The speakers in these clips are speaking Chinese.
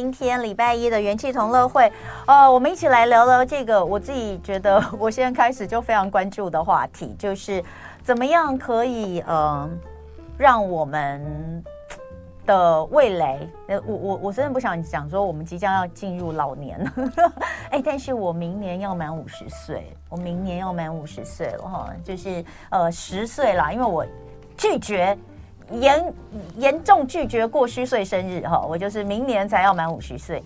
今天礼拜一的元气同乐会，呃，我们一起来聊聊这个我自己觉得我现在开始就非常关注的话题，就是怎么样可以、呃，让我们的味蕾，呃，我我我真的不想讲说我们即将要进入老年了，哎，但是我明年要满五十岁，我明年要满五十岁了哈，就是呃十岁啦，因为我拒绝。严严重拒绝过虚岁生日哈，我就是明年才要满五十岁。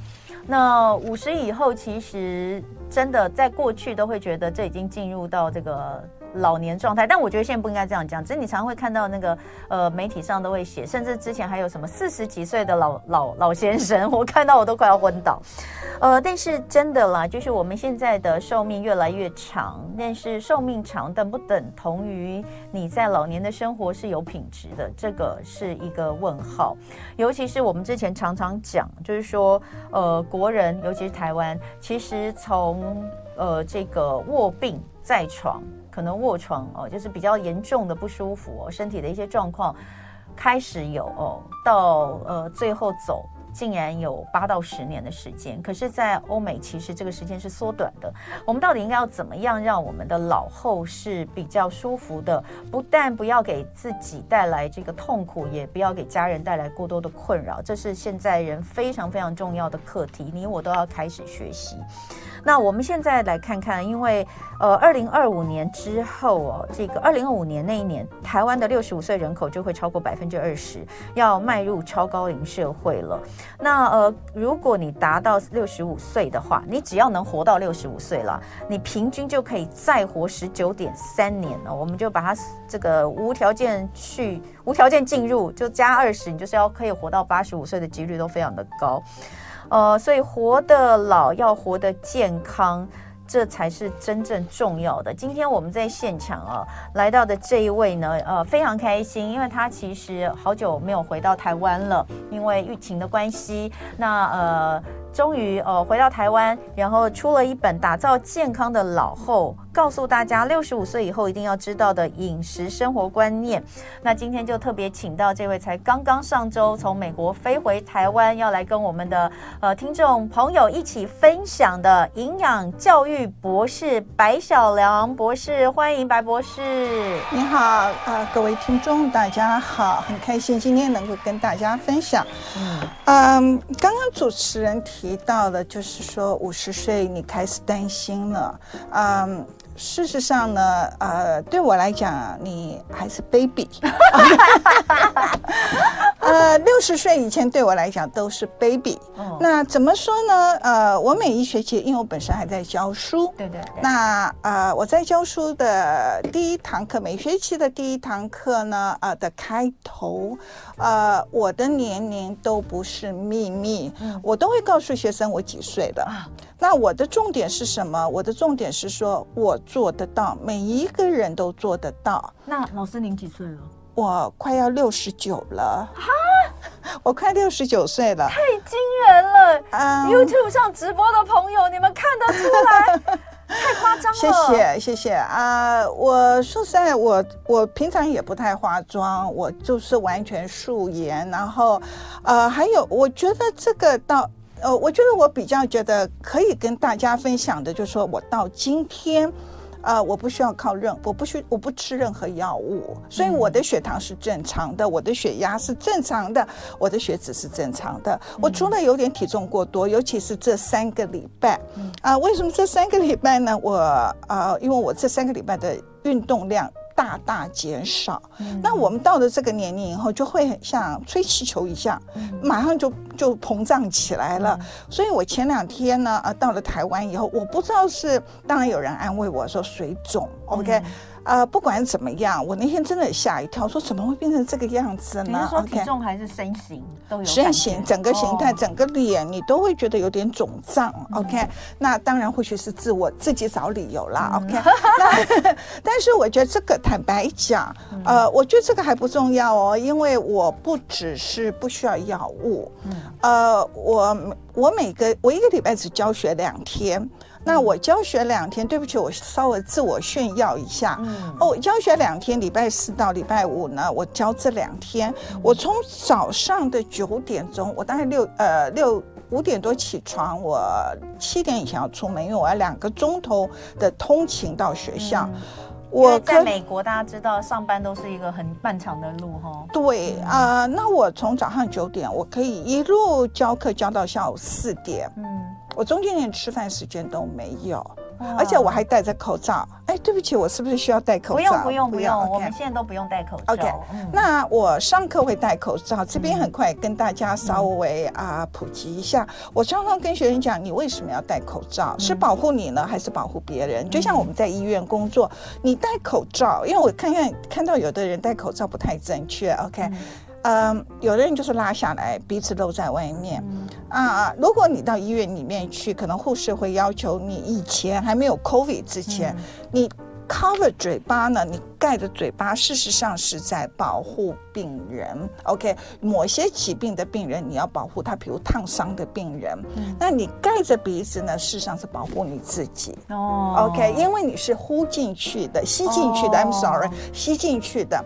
那五十以后，其实真的在过去都会觉得这已经进入到这个。老年状态，但我觉得现在不应该这样讲。只是你常常会看到那个呃媒体上都会写，甚至之前还有什么四十几岁的老老老先生，我看到我都快要昏倒。呃，但是真的啦，就是我们现在的寿命越来越长，但是寿命长等不等同于你在老年的生活是有品质的？这个是一个问号。尤其是我们之前常常讲，就是说呃国人，尤其是台湾，其实从呃这个卧病在床。可能卧床哦，就是比较严重的不舒服哦，身体的一些状况开始有哦，到呃最后走。竟然有八到十年的时间，可是，在欧美其实这个时间是缩短的。我们到底应该要怎么样让我们的老后是比较舒服的？不但不要给自己带来这个痛苦，也不要给家人带来过多的困扰。这是现在人非常非常重要的课题，你我都要开始学习。那我们现在来看看，因为呃，二零二五年之后哦，这个二零二五年那一年，台湾的六十五岁人口就会超过百分之二十，要迈入超高龄社会了。那呃，如果你达到六十五岁的话，你只要能活到六十五岁了，你平均就可以再活十九点三年了。我们就把它这个无条件去无条件进入，就加二十，你就是要可以活到八十五岁的几率都非常的高。呃，所以活得老要活得健康。这才是真正重要的。今天我们在现场啊，来到的这一位呢，呃，非常开心，因为他其实好久没有回到台湾了，因为疫情的关系。那呃。终于呃回到台湾，然后出了一本《打造健康的老后》，告诉大家六十五岁以后一定要知道的饮食生活观念。那今天就特别请到这位才刚刚上周从美国飞回台湾，要来跟我们的呃听众朋友一起分享的营养教育博士白小良博士，欢迎白博士。你好啊、呃，各位听众大家好，很开心今天能够跟大家分享。嗯嗯，刚刚主持人提。提到了，就是说五十岁你开始担心了，嗯，事实上呢，呃，对我来讲，你还是 baby，呃，六十岁以前对我来讲都是 baby。那怎么说呢？呃，我每一学期，因为我本身还在教书，对对对。那呃，我在教书的第一堂课，每学期的第一堂课呢，呃的开头，呃，我的年龄都不是秘密，我都会告诉学生我几岁的。那我的重点是什么？我的重点是说我做得到，每一个人都做得到。那老师您几岁了？我快要六十九了。哈，我快六十九岁了，太惊人了。Um, YouTube 上直播的朋友，你们看得出来，太夸张了。谢谢谢谢啊！Uh, 我说实在，我我平常也不太化妆，我就是完全素颜。然后，呃，还有，我觉得这个到，呃，我觉得我比较觉得可以跟大家分享的，就是说我到今天。呃，我不需要靠任，我不需，我不吃任何药物，所以我的血糖是正常的，我的血压是正常的，我的血脂是正常的。我除了有点体重过多，尤其是这三个礼拜，啊，为什么这三个礼拜呢？我啊，因为我这三个礼拜的运动量。大大减少，嗯、那我们到了这个年龄以后，就会像吹气球一样，嗯、马上就就膨胀起来了。嗯、所以我前两天呢，啊，到了台湾以后，我不知道是，当然有人安慰我说水肿、嗯、，OK。呃，不管怎么样，我那天真的吓一跳，说怎么会变成这个样子呢？你是说体重还是身形都有？身形，整个形态，整个脸，你都会觉得有点肿胀。OK，那当然或许是自我自己找理由啦。OK，那 但是我觉得这个坦白讲，呃，我觉得这个还不重要哦，因为我不只是不需要药物，嗯呃，我我每个我一个礼拜只教学两天。那我教学两天，对不起，我稍微自我炫耀一下。嗯、哦，教学两天，礼拜四到礼拜五呢，我教这两天，嗯、我从早上的九点钟，我大概六呃六五点多起床，我七点以前要出门，因为我要两个钟头的通勤到学校。嗯我在美国，大家知道上班都是一个很漫长的路哈。对啊、呃，那我从早上九点，我可以一路教课教到下午四点。嗯，我中间连吃饭时间都没有。而且我还戴着口罩，哎，对不起，我是不是需要戴口罩？不用不用不用.我们现在都不用戴口罩。OK，、嗯、那我上课会戴口罩。这边很快跟大家稍微啊、呃、普及一下。我常常跟学生讲，你为什么要戴口罩？是保护你呢，还是保护别人？就像我们在医院工作，你戴口罩，因为我看看看到有的人戴口罩不太正确。OK。嗯嗯，有的人就是拉下来，鼻子露在外面。嗯、啊，如果你到医院里面去，可能护士会要求你以前还没有 COVID 之前，嗯、你 cover 嘴巴呢，你盖着嘴巴，事实上是在保护病人。OK，某些疾病的病人你要保护他，比如烫伤的病人。嗯、那你盖着鼻子呢，事实上是保护你自己。哦，OK，因为你是呼进去的，吸进去的。哦、I'm sorry，吸进去的。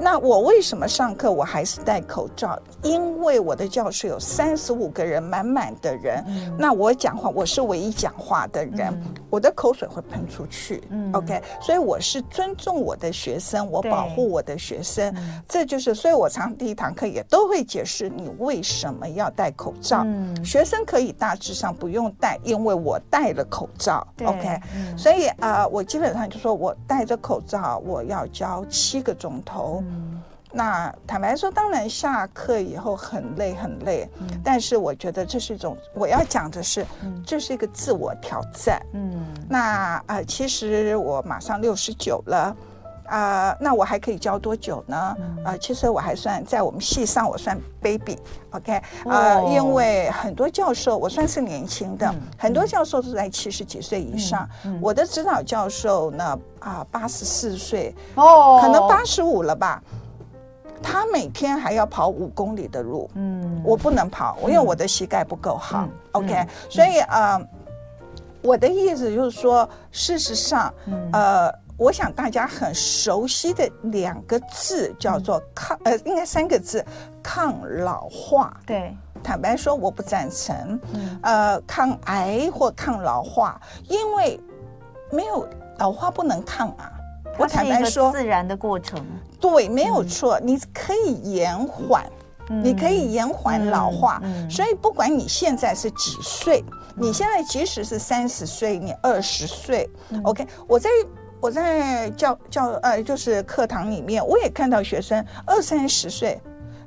那我为什么上课我还是戴口罩？因为我的教室有三十五个人，满满的人。嗯、那我讲话，我是唯一讲话的人，嗯、我的口水会喷出去。嗯、OK，所以我是尊重我的学生，我保护我的学生。这就是，所以我常第一堂课也都会解释你为什么要戴口罩。嗯、学生可以大致上不用戴，因为我戴了口罩。OK，、嗯、所以啊、呃，我基本上就说我戴着口罩，我要教七个钟头。嗯。那坦白说，当然下课以后很累很累，嗯、但是我觉得这是一种我要讲的是，嗯、这是一个自我挑战。嗯，那啊、呃，其实我马上六十九了，啊、呃，那我还可以教多久呢？啊、其实我还算在我们系上我算 baby，OK，、okay? 啊、因为很多教授我算是年轻的，嗯、很多教授都在七十几岁以上，嗯嗯、我的指导教授呢啊八十四岁，哦，可能八十五了吧。他每天还要跑五公里的路，嗯，我不能跑，因为我的膝盖不够好。嗯、OK，、嗯、所以呃，我的意思就是说，事实上，嗯、呃，我想大家很熟悉的两个字叫做抗，呃，应该三个字，抗老化。对，坦白说，我不赞成，嗯、呃，抗癌或抗老化，因为没有老化不能抗啊。我坦白说，自然的过程，对，没有错，你可以延缓，你可以延缓老化。所以不管你现在是几岁，你现在即使是三十岁，你二十岁，OK，我在我在教教呃，就是课堂里面，我也看到学生二三十岁，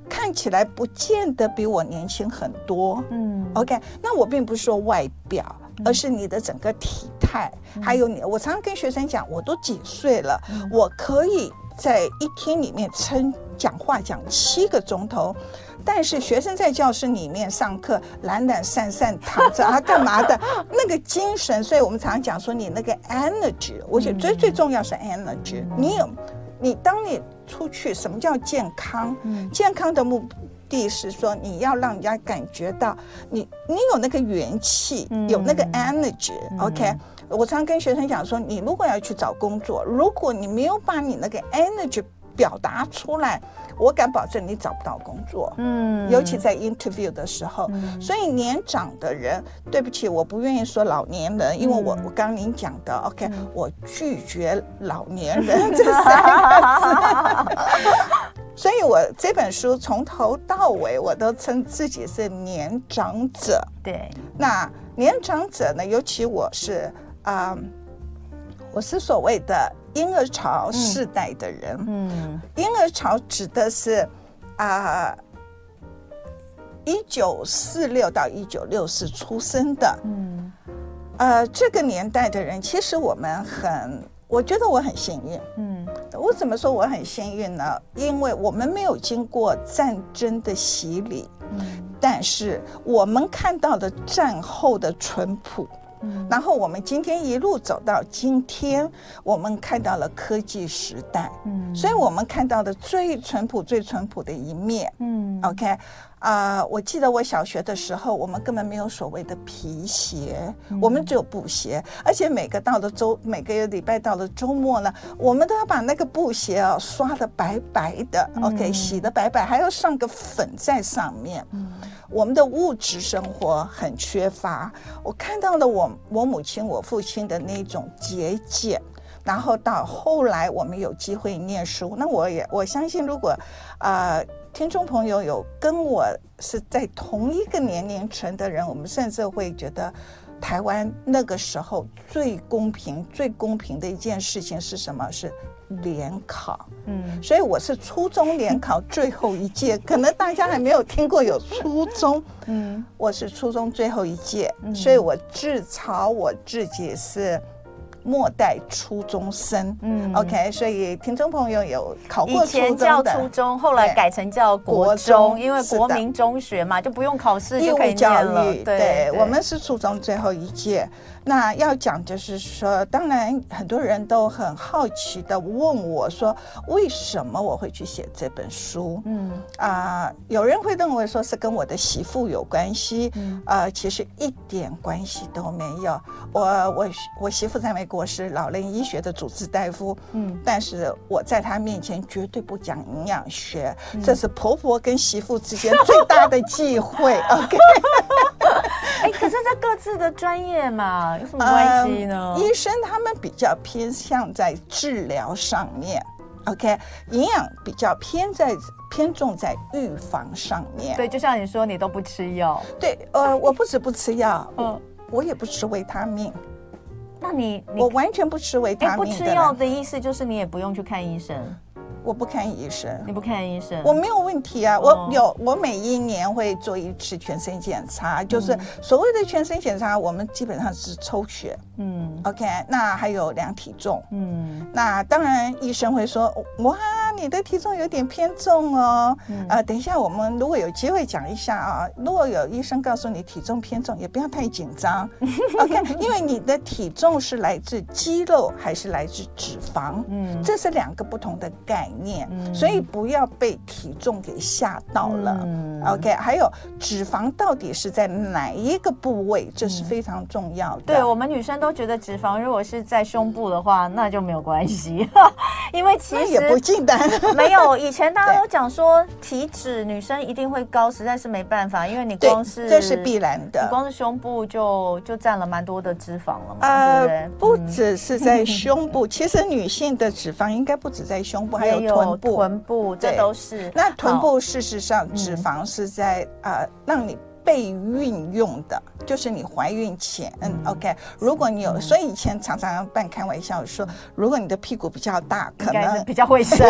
看起来不见得比我年轻很多。嗯，OK，那我并不是说外表。而是你的整个体态，嗯、还有你，我常常跟学生讲，我都几岁了，嗯、我可以在一天里面撑讲话讲七个钟头，但是学生在教室里面上课懒懒散散躺着啊干嘛的，那个精神，所以我们常常讲说你那个 energy，我觉得最最重要是 energy，嗯、你有，你当你出去，什么叫健康？嗯、健康的目。第是说，你要让人家感觉到你，你有那个元气，嗯、有那个 energy、嗯。OK，我常跟学生讲说，你如果要去找工作，如果你没有把你那个 energy 表达出来，我敢保证你找不到工作。嗯，尤其在 interview 的时候。嗯、所以年长的人，对不起，我不愿意说老年人，因为我我刚您讲的 OK，、嗯、我拒绝老年人这 三个字。所以，我这本书从头到尾，我都称自己是年长者。对，那年长者呢？尤其我是啊、呃，我是所谓的婴儿潮世代的人。嗯，婴儿潮指的是啊，一九四六到一九六四出生的。嗯，呃，这个年代的人，其实我们很。我觉得我很幸运，嗯，我怎么说我很幸运呢？因为我们没有经过战争的洗礼，嗯，但是我们看到的战后的淳朴，嗯，然后我们今天一路走到今天，我们看到了科技时代，嗯，所以我们看到的最淳朴、最淳朴的一面，嗯，OK。啊、呃，我记得我小学的时候，我们根本没有所谓的皮鞋，嗯、我们只有布鞋，而且每个到了周，每个礼拜到了周末呢，我们都要把那个布鞋啊刷得白白的，嗯，OK，洗得白白，还要上个粉在上面。嗯，我们的物质生活很缺乏。我看到了我我母亲、我父亲的那种节俭，然后到后来我们有机会念书，那我也我相信，如果啊、呃，听众朋友有跟我是在同一个年龄层的人，我们甚至会觉得。台湾那个时候最公平、最公平的一件事情是什么？是联考。嗯，所以我是初中联考最后一届，可能大家还没有听过有初中。嗯，我是初中最后一届，所以我自嘲我自己是。末代初中生，嗯，OK，所以听众朋友有考过初中的，以前叫初中，后来改成叫国中，因为国民中学嘛，就不用考试就可以教育，对，我们是初中最后一届。那要讲就是说，当然很多人都很好奇的问我说，为什么我会去写这本书？嗯啊、呃，有人会认为说是跟我的媳妇有关系，嗯啊、呃，其实一点关系都没有。我我我媳妇在美国是老人医学的主治大夫，嗯，但是我在她面前绝对不讲营养学，嗯、这是婆婆跟媳妇之间最大的忌讳。OK。哎，可是这各自的专业嘛，有什么关系呢？呃，医生他们比较偏向在治疗上面，OK，营养比较偏在偏重在预防上面。对，就像你说，你都不吃药。对，呃，我不止不吃药，嗯，我也不吃维他命。那你，你我完全不吃维他命。不吃药的意思就是你也不用去看医生。我不看医生，你不看医生，我没有问题啊。我有，我每一年会做一次全身检查，就是所谓的全身检查，我们基本上是抽血，嗯，OK，那还有量体重，嗯，那当然医生会说，哇，你的体重有点偏重哦，啊，等一下我们如果有机会讲一下啊，如果有医生告诉你体重偏重，也不要太紧张，OK，因为你的体重是来自肌肉还是来自脂肪，嗯，这是两个不同的概念。念，所以不要被体重给吓到了。嗯、OK，还有脂肪到底是在哪一个部位，这是非常重要的。对，我们女生都觉得脂肪如果是在胸部的话，那就没有关系，因为其实也不尽然 没有。以前大家都讲说体脂女生一定会高，实在是没办法，因为你光是这是必然的，你光是胸部就就占了蛮多的脂肪了嘛，呃、对不对？不只是在胸部，其实女性的脂肪应该不止在胸部，还有。臀部，臀部，这都是。那臀部事实上脂肪是在呃，让你备孕用的，就是你怀孕前。嗯，OK。如果你有，嗯、所以以前常常半开玩笑说，如果你的屁股比较大，可能比较会生。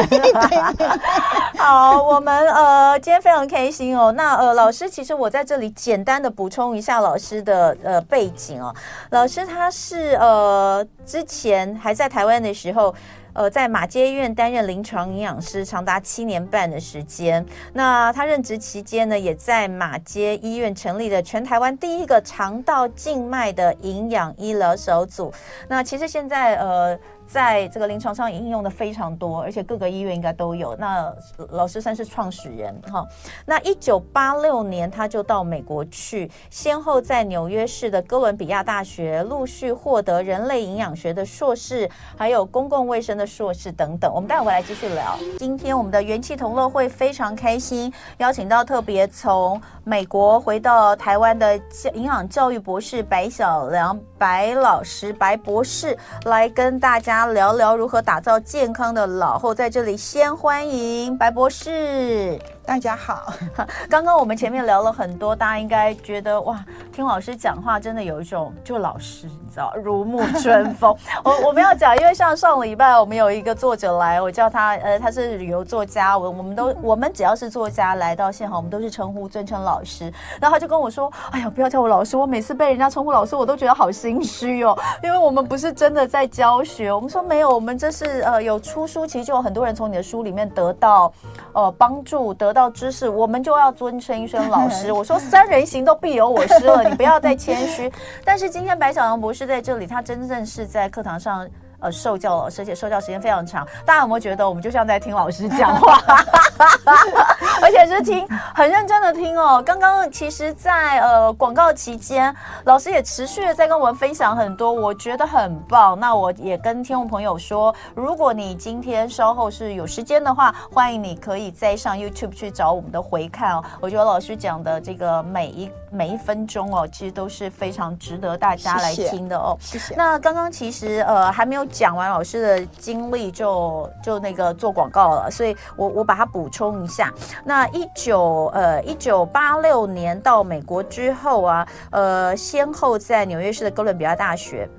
好，我们呃今天非常开心哦。那呃老师，其实我在这里简单的补充一下老师的呃背景哦。老师他是呃之前还在台湾的时候。呃，在马街医院担任临床营养师长达七年半的时间。那他任职期间呢，也在马街医院成立了全台湾第一个肠道静脉的营养医疗小组。那其实现在呃。在这个临床上应用的非常多，而且各个医院应该都有。那老师算是创始人哈。那一九八六年他就到美国去，先后在纽约市的哥伦比亚大学陆续获得人类营养学的硕士，还有公共卫生的硕士等等。我们待会回来继续聊。今天我们的元气同乐会非常开心，邀请到特别从美国回到台湾的营养教育博士白小良白老师白博士来跟大家。聊聊如何打造健康的老后，在这里先欢迎白博士。大家好，刚刚我们前面聊了很多，大家应该觉得哇，听老师讲话真的有一种就老师，你知道，如沐春风。我我们要讲，因为像上礼拜我们有一个作者来，我叫他呃，他是旅游作家，我我们都我们只要是作家来到现场，我们都是称呼尊称老师。然后他就跟我说，哎呀，不要叫我老师，我每次被人家称呼老师，我都觉得好心虚哦，因为我们不是真的在教学。我们说没有，我们这是呃有出书，其实就有很多人从你的书里面得到呃帮助，得。到知识，我们就要尊称一声老师。我说三人行都必有我师了，你不要再谦虚。但是今天白小阳博士在这里，他真正是在课堂上呃受教老师，而且受教时间非常长。大家有没有觉得我们就像在听老师讲话？而且是听很认真的听哦。刚刚其实在，在呃广告期间，老师也持续的在跟我们分享很多，我觉得很棒。那我也跟听众朋友说，如果你今天稍后是有时间的话，欢迎你可以再上 YouTube 去找我们的回看哦。我觉得老师讲的这个每一每一分钟哦，其实都是非常值得大家来听的哦。谢谢。那刚刚其实呃还没有讲完老师的经历，就就那个做广告了，所以我我把它补充一下。那一九呃一九八六年到美国之后啊，呃，先后在纽约市的哥伦比亚大学。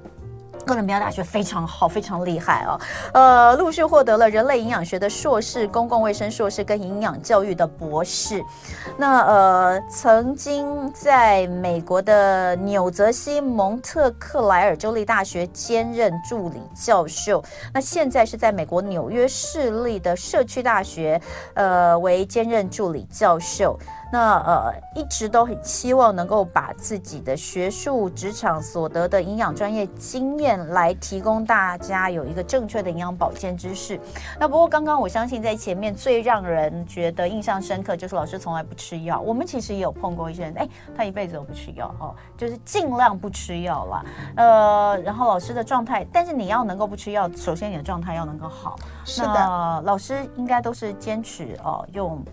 哥伦比亚大学非常好，非常厉害哦。呃，陆续获得了人类营养学的硕士、公共卫生硕士跟营养教育的博士。那呃，曾经在美国的纽泽西蒙特克莱尔州立大学兼任助理教授。那现在是在美国纽约市立的社区大学，呃，为兼任助理教授。那呃，一直都很希望能够把自己的学术、职场所得的营养专业经验来提供大家有一个正确的营养保健知识。那不过刚刚我相信在前面最让人觉得印象深刻就是老师从来不吃药。我们其实也有碰过一些人，哎，他一辈子都不吃药哦，就是尽量不吃药啦。呃，然后老师的状态，但是你要能够不吃药，首先你的状态要能够好。是的，老师应该都是坚持哦用。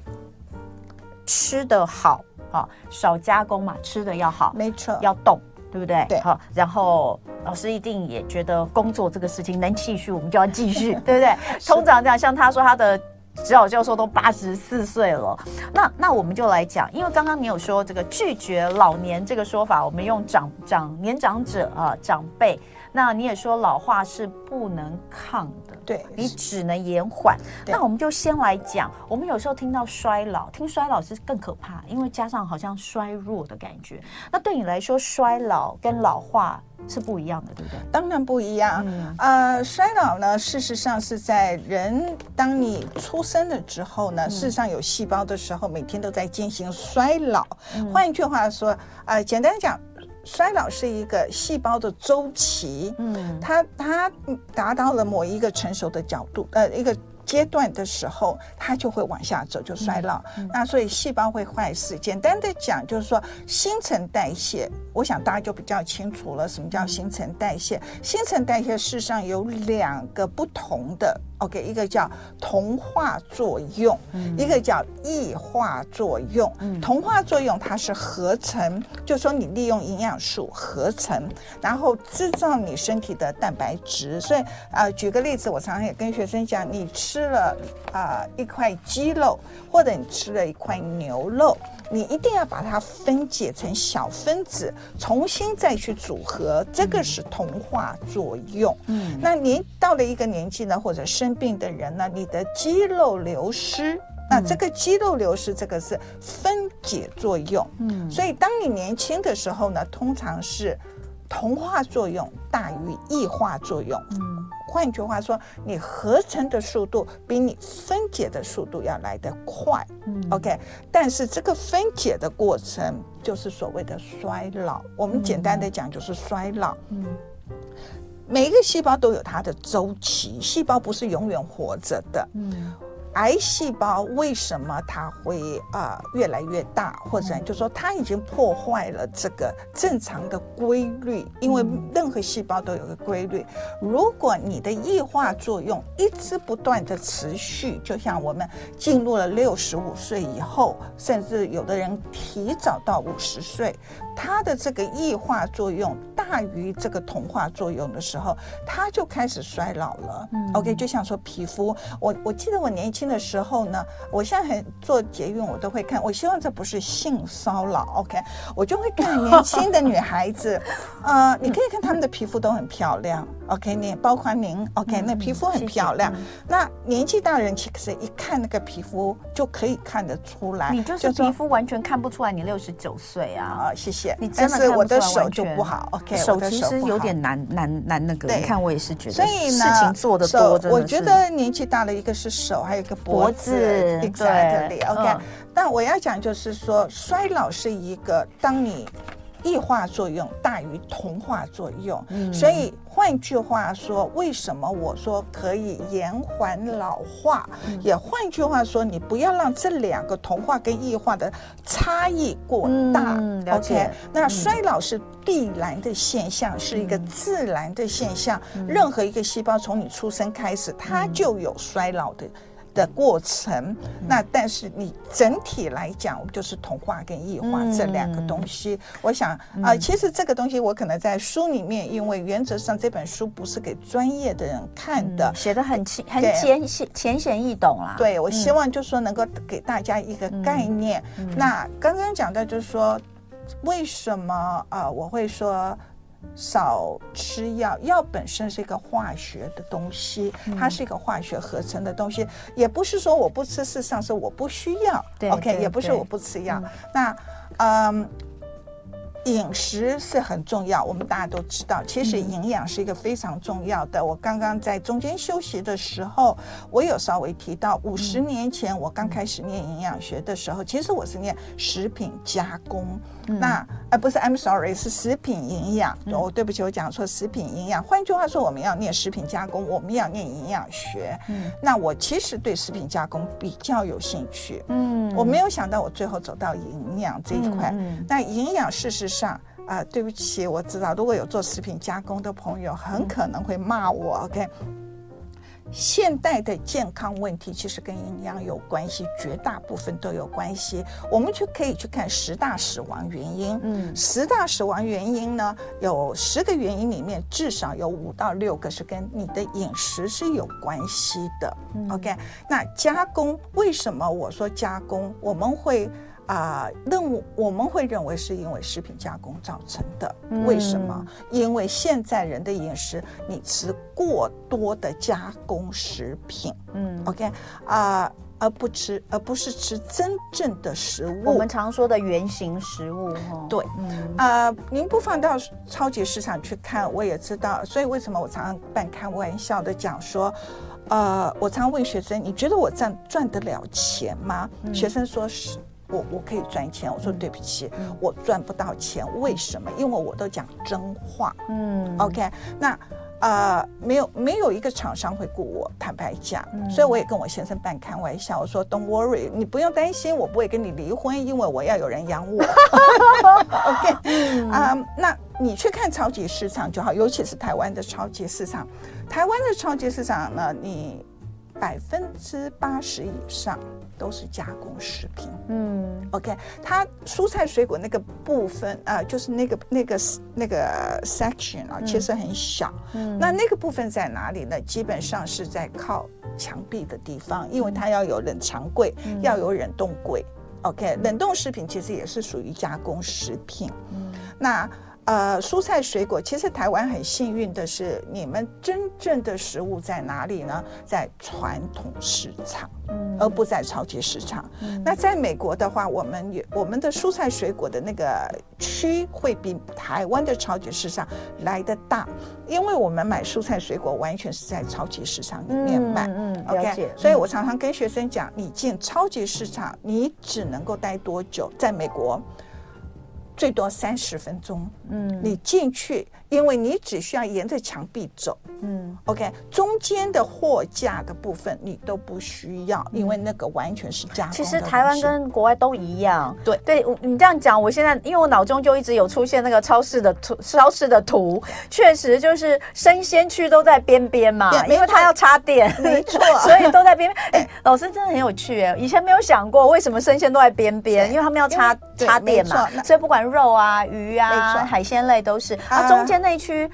吃的好啊，少加工嘛，吃的要好，没错，要动，对不对？对，好，然后老师一定也觉得工作这个事情能继续，我们就要继续，对不对？通常这样，像他说他的指导教授都八十四岁了，那那我们就来讲，因为刚刚你有说这个拒绝老年这个说法，我们用长长年长者啊长辈。那你也说老化是不能抗的，对，你只能延缓。那我们就先来讲，我们有时候听到衰老，听衰老是更可怕，因为加上好像衰弱的感觉。那对你来说，衰老跟老化是不一样的，对不对？当然不一样。嗯、呃，衰老呢，事实上是在人当你出生了之后呢，嗯、事实上有细胞的时候，每天都在进行衰老。嗯、换一句话说，呃，简单讲。衰老是一个细胞的周期，嗯，它它达到了某一个成熟的角度，呃，一个阶段的时候，它就会往下走，就衰老。嗯嗯、那所以细胞会坏死。简单的讲，就是说新陈代谢，我想大家就比较清楚了，什么叫新陈代谢？新陈代谢事实上有两个不同的。OK，一个叫同化作用，嗯、一个叫异化作用。嗯、同化作用它是合成，就是说你利用营养素合成，然后制造你身体的蛋白质。所以啊、呃，举个例子，我常常也跟学生讲，你吃了啊、呃、一块鸡肉，或者你吃了一块牛肉。你一定要把它分解成小分子，重新再去组合，这个是同化作用。嗯，那您到了一个年纪呢，或者生病的人呢，你的肌肉流失，那这个肌肉流失，这个是分解作用。嗯，所以当你年轻的时候呢，通常是同化作用大于异化作用。嗯。换句话说，你合成的速度比你分解的速度要来得快，嗯，OK。但是这个分解的过程就是所谓的衰老。我们简单的讲就是衰老，嗯，每一个细胞都有它的周期，细胞不是永远活着的，嗯。癌细胞为什么它会啊、呃、越来越大，或者就是说它已经破坏了这个正常的规律？因为任何细胞都有个规律。如果你的异化作用一直不断的持续，就像我们进入了六十五岁以后，甚至有的人提早到五十岁，它的这个异化作用大于这个同化作用的时候，它就开始衰老了。嗯，OK，就像说皮肤，我我记得我年轻。的时候呢，我现在很做捷运，我都会看。我希望这不是性骚扰，OK？我就会看年轻的女孩子，呃，你可以看她们的皮肤都很漂亮，OK？你包括您，OK？那皮肤很漂亮。那年纪大人其实一看那个皮肤就可以看得出来，你就是皮肤完全看不出来你六十九岁啊！啊，谢谢。你真的我的手就不好，OK？手其实有点难难难那个。你看我也是觉得，所以呢，事情做的多，我觉得年纪大了，一个是手，还有一个。脖子，exactly，OK。但我要讲就是说，衰老是一个，当你异化作用大于同化作用，嗯、所以换句话说，为什么我说可以延缓老化？嗯、也换句话说，你不要让这两个同化跟异化的差异过大。嗯、OK，那衰老是必然的现象，嗯、是一个自然的现象。嗯、任何一个细胞从你出生开始，它就有衰老的。的过程，那但是你整体来讲，就是同化跟异化这两个东西。我想啊，其实这个东西我可能在书里面，因为原则上这本书不是给专业的人看的，写的很浅很浅显浅显易懂啦。对，我希望就是说能够给大家一个概念。那刚刚讲到就是说，为什么啊我会说。少吃药，药本身是一个化学的东西，它是一个化学合成的东西，也不是说我不吃，事实上是我不需要。对，OK，也不是我不吃药。那，嗯。饮食是很重要，我们大家都知道。其实营养是一个非常重要的。我刚刚在中间休息的时候，我有稍微提到，五十年前我刚开始念营养学的时候，其实我是念食品加工。那呃不是，I'm sorry，是食品营养。哦，对不起，我讲错，食品营养。换句话说，我们要念食品加工，我们要念营养学。嗯，那我其实对食品加工比较有兴趣。嗯，我没有想到我最后走到营养这一块。那营养事实上。上啊，对不起，我知道，如果有做食品加工的朋友，很可能会骂我。OK，现代的健康问题其实跟营养有关系，绝大部分都有关系。我们就可以去看十大死亡原因。嗯，十大死亡原因呢，有十个原因里面，至少有五到六个是跟你的饮食是有关系的。OK，那加工为什么我说加工？我们会。啊，认、呃、我们会认为是因为食品加工造成的。为什么？因为现在人的饮食，你吃过多的加工食品，嗯，OK 啊、呃，而不吃，而不是吃真正的食物。我们常说的原型食物，对，嗯啊、呃，您不放到超级市场去看，我也知道。所以为什么我常常半开玩笑的讲说，呃，我常常问学生，你觉得我赚赚得了钱吗？嗯、学生说是。我我可以赚钱，我说对不起，嗯、我赚不到钱，为什么？因为我都讲真话。嗯，OK，那呃，没有没有一个厂商会雇我，坦白讲，嗯、所以我也跟我先生半开玩笑，我说 Don't worry，你不用担心，我不会跟你离婚，因为我要有人养我。OK，啊、呃，那你去看超级市场就好，尤其是台湾的超级市场，台湾的超级市场呢，你百分之八十以上。都是加工食品，嗯，OK，它蔬菜水果那个部分啊、呃，就是那个那个那个 section 啊，其实很小，嗯，那那个部分在哪里呢？基本上是在靠墙壁的地方，因为它要有冷藏柜，嗯、要有冷冻柜，OK，冷冻食品其实也是属于加工食品，嗯，那。呃，蔬菜水果，其实台湾很幸运的是，你们真正的食物在哪里呢？在传统市场，嗯，而不在超级市场。嗯，那在美国的话，我们也我们的蔬菜水果的那个区会比台湾的超级市场来得大，因为我们买蔬菜水果完全是在超级市场里面买。嗯，嗯，OK。所以我常常跟学生讲，你进超级市场，你只能够待多久？在美国。最多三十分钟，嗯，你进去，因为你只需要沿着墙壁走，嗯，OK，中间的货架的部分你都不需要，因为那个完全是加工。其实台湾跟国外都一样，对对，你这样讲，我现在因为我脑中就一直有出现那个超市的图，超市的图，确实就是生鲜区都在边边嘛，因为它要插电，没错，所以都在边边。哎，老师真的很有趣哎，以前没有想过为什么生鲜都在边边，因为他们要插插电嘛，所以不管。肉啊，鱼啊，海鲜类都是。啊，中间那一区。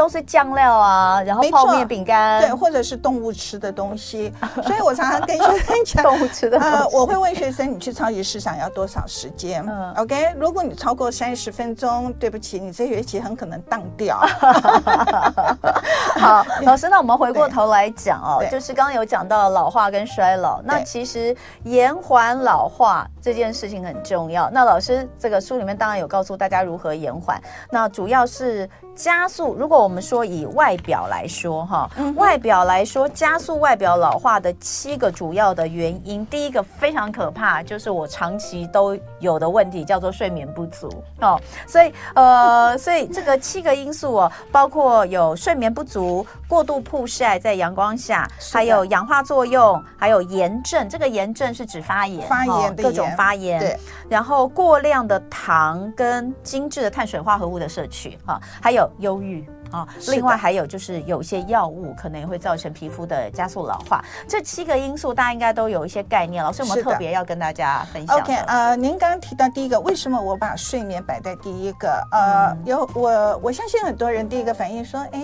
都是酱料啊，然后泡面、饼干，对，或者是动物吃的东西。所以我常常跟学生讲，动物吃的。呃，我会问学生，你去超级市场要多少时间？嗯，OK，如果你超过三十分钟，对不起，你这学期很可能当掉。好，老师，那我们回过头来讲哦，就是刚刚有讲到老化跟衰老，那其实延缓老化这件事情很重要。那老师这个书里面当然有告诉大家如何延缓，那主要是加速，如果我们说以外表来说，哈，外表来说，加速外表老化的七个主要的原因，第一个非常可怕，就是我长期都有的问题，叫做睡眠不足哦。所以，呃，所以这个七个因素哦，包括有睡眠不足、过度曝晒在阳光下，还有氧化作用，还有炎症。这个炎症是指发炎，发炎的各种发炎。对，然后过量的糖跟精致的碳水化合物的摄取，哈，还有。忧郁啊，另外还有就是有些药物可能也会造成皮肤的加速老化。这七个因素大家应该都有一些概念。了，所以我们特别要跟大家分享？OK，呃，您刚刚提到第一个，为什么我把睡眠摆在第一个？呃，嗯、有我我相信很多人第一个反应说，哎。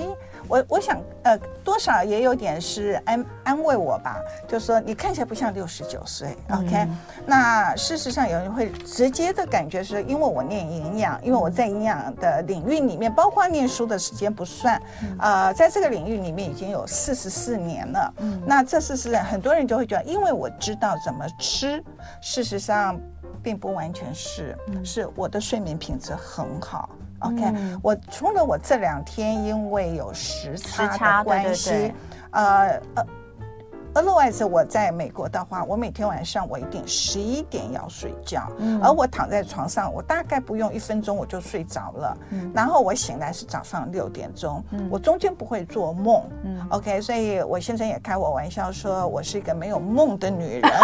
我我想，呃，多少也有点是安安慰我吧，就是说你看起来不像六十九岁，OK？嗯。那事实上有人会直接的感觉是，因为我念营养，因为我在营养的领域里面，包括念书的时间不算，呃，在这个领域里面已经有四十四年了。嗯。那这四十四年，很多人就会觉得，因为我知道怎么吃，事实上并不完全是，是我的睡眠品质很好。OK，、嗯、我除了我这两天因为有时差的关系，对对对呃呃。Otherwise，我在美国的话，我每天晚上我一定十一点要睡觉，嗯，而我躺在床上，我大概不用一分钟我就睡着了，嗯，然后我醒来是早上六点钟，嗯，我中间不会做梦，嗯，OK，所以我先生也开我玩笑说我是一个没有梦的女人，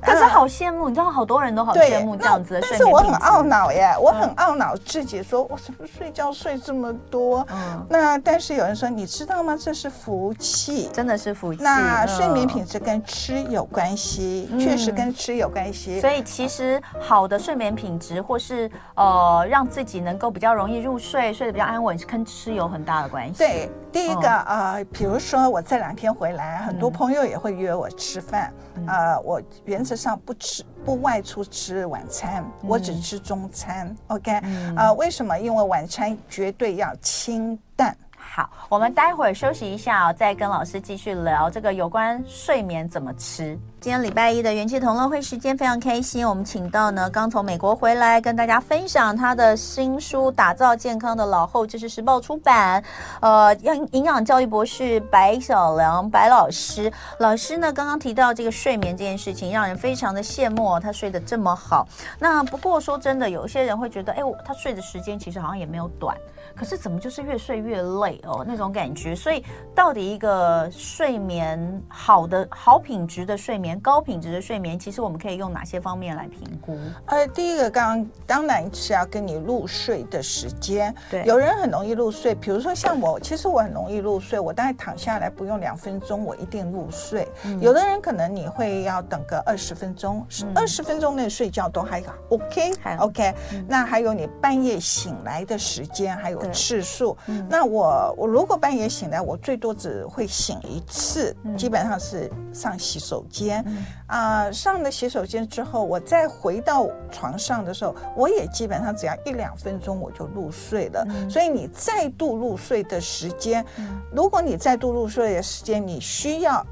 可是好羡慕，你知道好多人都好羡慕这样子的但是我很懊恼耶，我很懊恼自己说，我怎么睡觉睡这么多，嗯，那但是有人说你知道吗？这是福。福气真的是福气。那睡眠品质跟吃有关系，嗯、确实跟吃有关系。所以其实好的睡眠品质，或是呃让自己能够比较容易入睡，睡得比较安稳，是跟吃有很大的关系。对，第一个呃，比如说我这两天回来，很多朋友也会约我吃饭。嗯、呃，我原则上不吃不外出吃晚餐，嗯、我只吃中餐。OK，、啊、呃，为什么？因为晚餐绝对要清淡。好，我们待会儿休息一下哦，再跟老师继续聊这个有关睡眠怎么吃。今天礼拜一的元气同乐会时间非常开心，我们请到呢刚从美国回来跟大家分享他的新书《打造健康的老后》，这是时报出版。呃，营营养教育博士白小良白老师，老师呢刚刚提到这个睡眠这件事情，让人非常的羡慕，他睡得这么好。那不过说真的，有一些人会觉得，哎，他睡的时间其实好像也没有短，可是怎么就是越睡越累哦那种感觉？所以到底一个睡眠好的好品质的睡眠，高品质的睡眠，其实我们可以用哪些方面来评估？呃，第一个，刚刚当然是要跟你入睡的时间。对，有人很容易入睡，比如说像我，其实我很容易入睡，我大概躺下来不用两分钟，我一定入睡。嗯、有的人可能你会要等个二十分钟，二十、嗯、分钟内睡觉都还 OK，还 OK。那还有你半夜醒来的时间，还有次数。嗯、那我我如果半夜醒来，我最多只会醒一次，嗯、基本上是上洗手间。啊、呃，上了洗手间之后，我再回到床上的时候，我也基本上只要一两分钟我就入睡了。嗯、所以你再度入睡的时间，嗯、如果你再度入睡的时间你需要，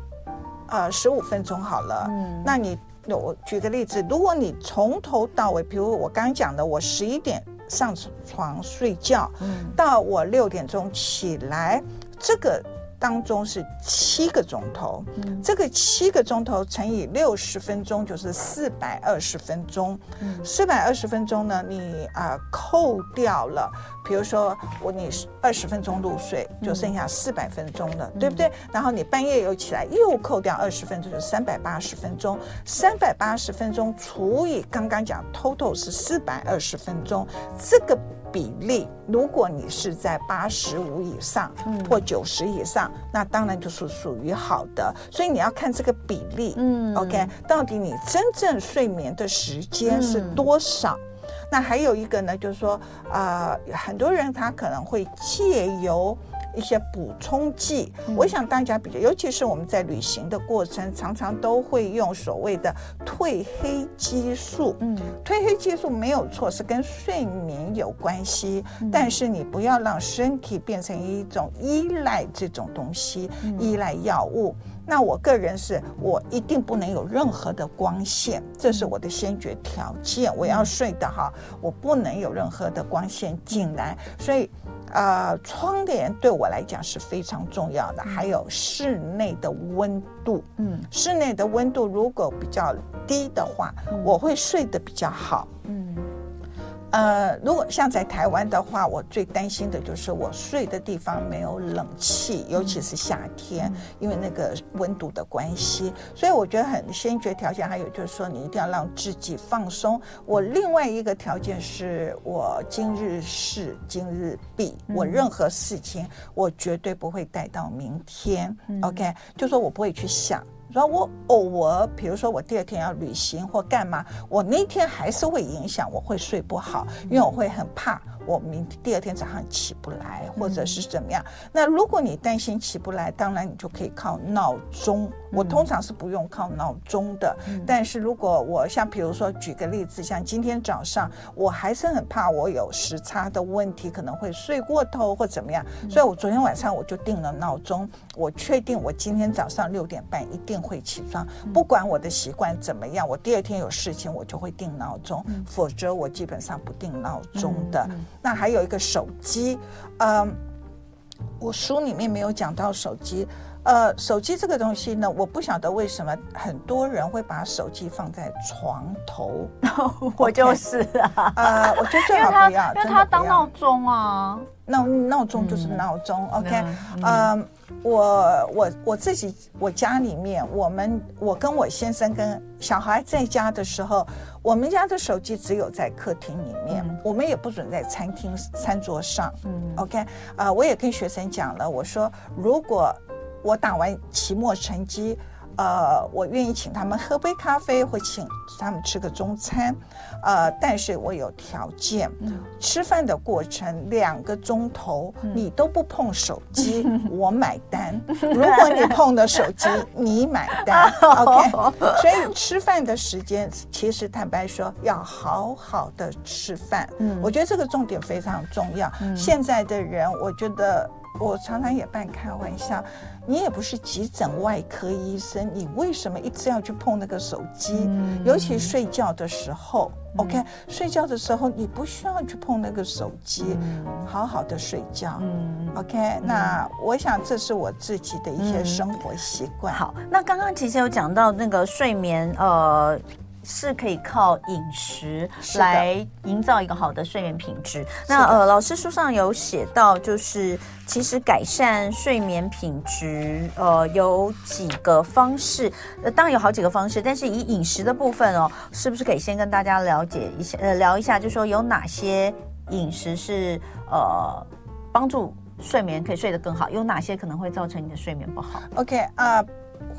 呃，十五分钟好了。嗯，那你我举个例子，如果你从头到尾，比如我刚刚讲的，我十一点上床睡觉，嗯，到我六点钟起来，这个。当中是七个钟头，嗯、这个七个钟头乘以六十分钟就是四百二十分钟。四百二十分钟呢，你啊、呃、扣掉了，比如说我你二十分钟入睡，就剩下四百分钟了，嗯、对不对？然后你半夜又起来，又扣掉二十分钟，就三百八十分钟。三百八十分钟除以刚刚讲 total 是四百二十分钟，这个。比例，如果你是在八十五以上或九十以上，嗯、那当然就是属于好的。所以你要看这个比例，嗯，OK，到底你真正睡眠的时间是多少？嗯、那还有一个呢，就是说，啊、呃，很多人他可能会借由。一些补充剂，嗯、我想大家比较，尤其是我们在旅行的过程，常常都会用所谓的褪黑激素。嗯，褪黑激素没有错，是跟睡眠有关系，嗯、但是你不要让身体变成一种依赖这种东西，嗯、依赖药物。那我个人是我一定不能有任何的光线，这是我的先决条件。我要睡得好，我不能有任何的光线进来。所以，呃，窗帘对我来讲是非常重要的。还有室内的温度，嗯，室内的温度如果比较低的话，我会睡得比较好，嗯。呃，如果像在台湾的话，我最担心的就是我睡的地方没有冷气，尤其是夏天，因为那个温度的关系。所以我觉得很先决条件，还有就是说，你一定要让自己放松。我另外一个条件是我今日事今日毕，我任何事情我绝对不会带到明天。OK，就说我不会去想。然后我偶尔，比如说我第二天要旅行或干嘛，我那天还是会影响，我会睡不好，因为我会很怕。我明第二天早上起不来，或者是怎么样？那如果你担心起不来，当然你就可以靠闹钟。我通常是不用靠闹钟的。但是如果我像比如说举个例子，像今天早上，我还是很怕我有时差的问题，可能会睡过头或怎么样。所以我昨天晚上我就定了闹钟，我确定我今天早上六点半一定会起床，不管我的习惯怎么样，我第二天有事情我就会定闹钟，否则我基本上不定闹钟的。那还有一个手机，嗯，我书里面没有讲到手机，呃，手机这个东西呢，我不晓得为什么很多人会把手机放在床头，我就是啊，呃，我觉得最好不要，因为它当闹钟啊，闹闹钟就是闹钟，嗯，OK，嗯。我我我自己，我家里面，我们我跟我先生跟小孩在家的时候，我们家的手机只有在客厅里面，嗯、我们也不准在餐厅餐桌上。嗯，OK，啊、呃，我也跟学生讲了，我说如果我打完期末成绩。呃，我愿意请他们喝杯咖啡，或请他们吃个中餐，呃，但是我有条件，嗯、吃饭的过程两个钟头，嗯、你都不碰手机，嗯、我买单。如果你碰了手机，你买单，OK。所以吃饭的时间，其实坦白说，要好好的吃饭。嗯，我觉得这个重点非常重要。嗯、现在的人，我觉得。我常常也半开玩笑，你也不是急诊外科医生，你为什么一直要去碰那个手机？嗯、尤其睡觉的时候、嗯、，OK，睡觉的时候你不需要去碰那个手机，嗯、好好的睡觉。嗯，OK，嗯，那我想这是我自己的一些生活习惯。嗯、好，那刚刚其实有讲到那个睡眠，呃。是可以靠饮食来营造一个好的睡眠品质。那呃，老师书上有写到，就是其实改善睡眠品质，呃，有几个方式。呃，当然有好几个方式，但是以饮食的部分哦，是不是可以先跟大家了解一下，呃，聊一下，就是说有哪些饮食是呃帮助睡眠可以睡得更好，有哪些可能会造成你的睡眠不好？OK 啊、uh。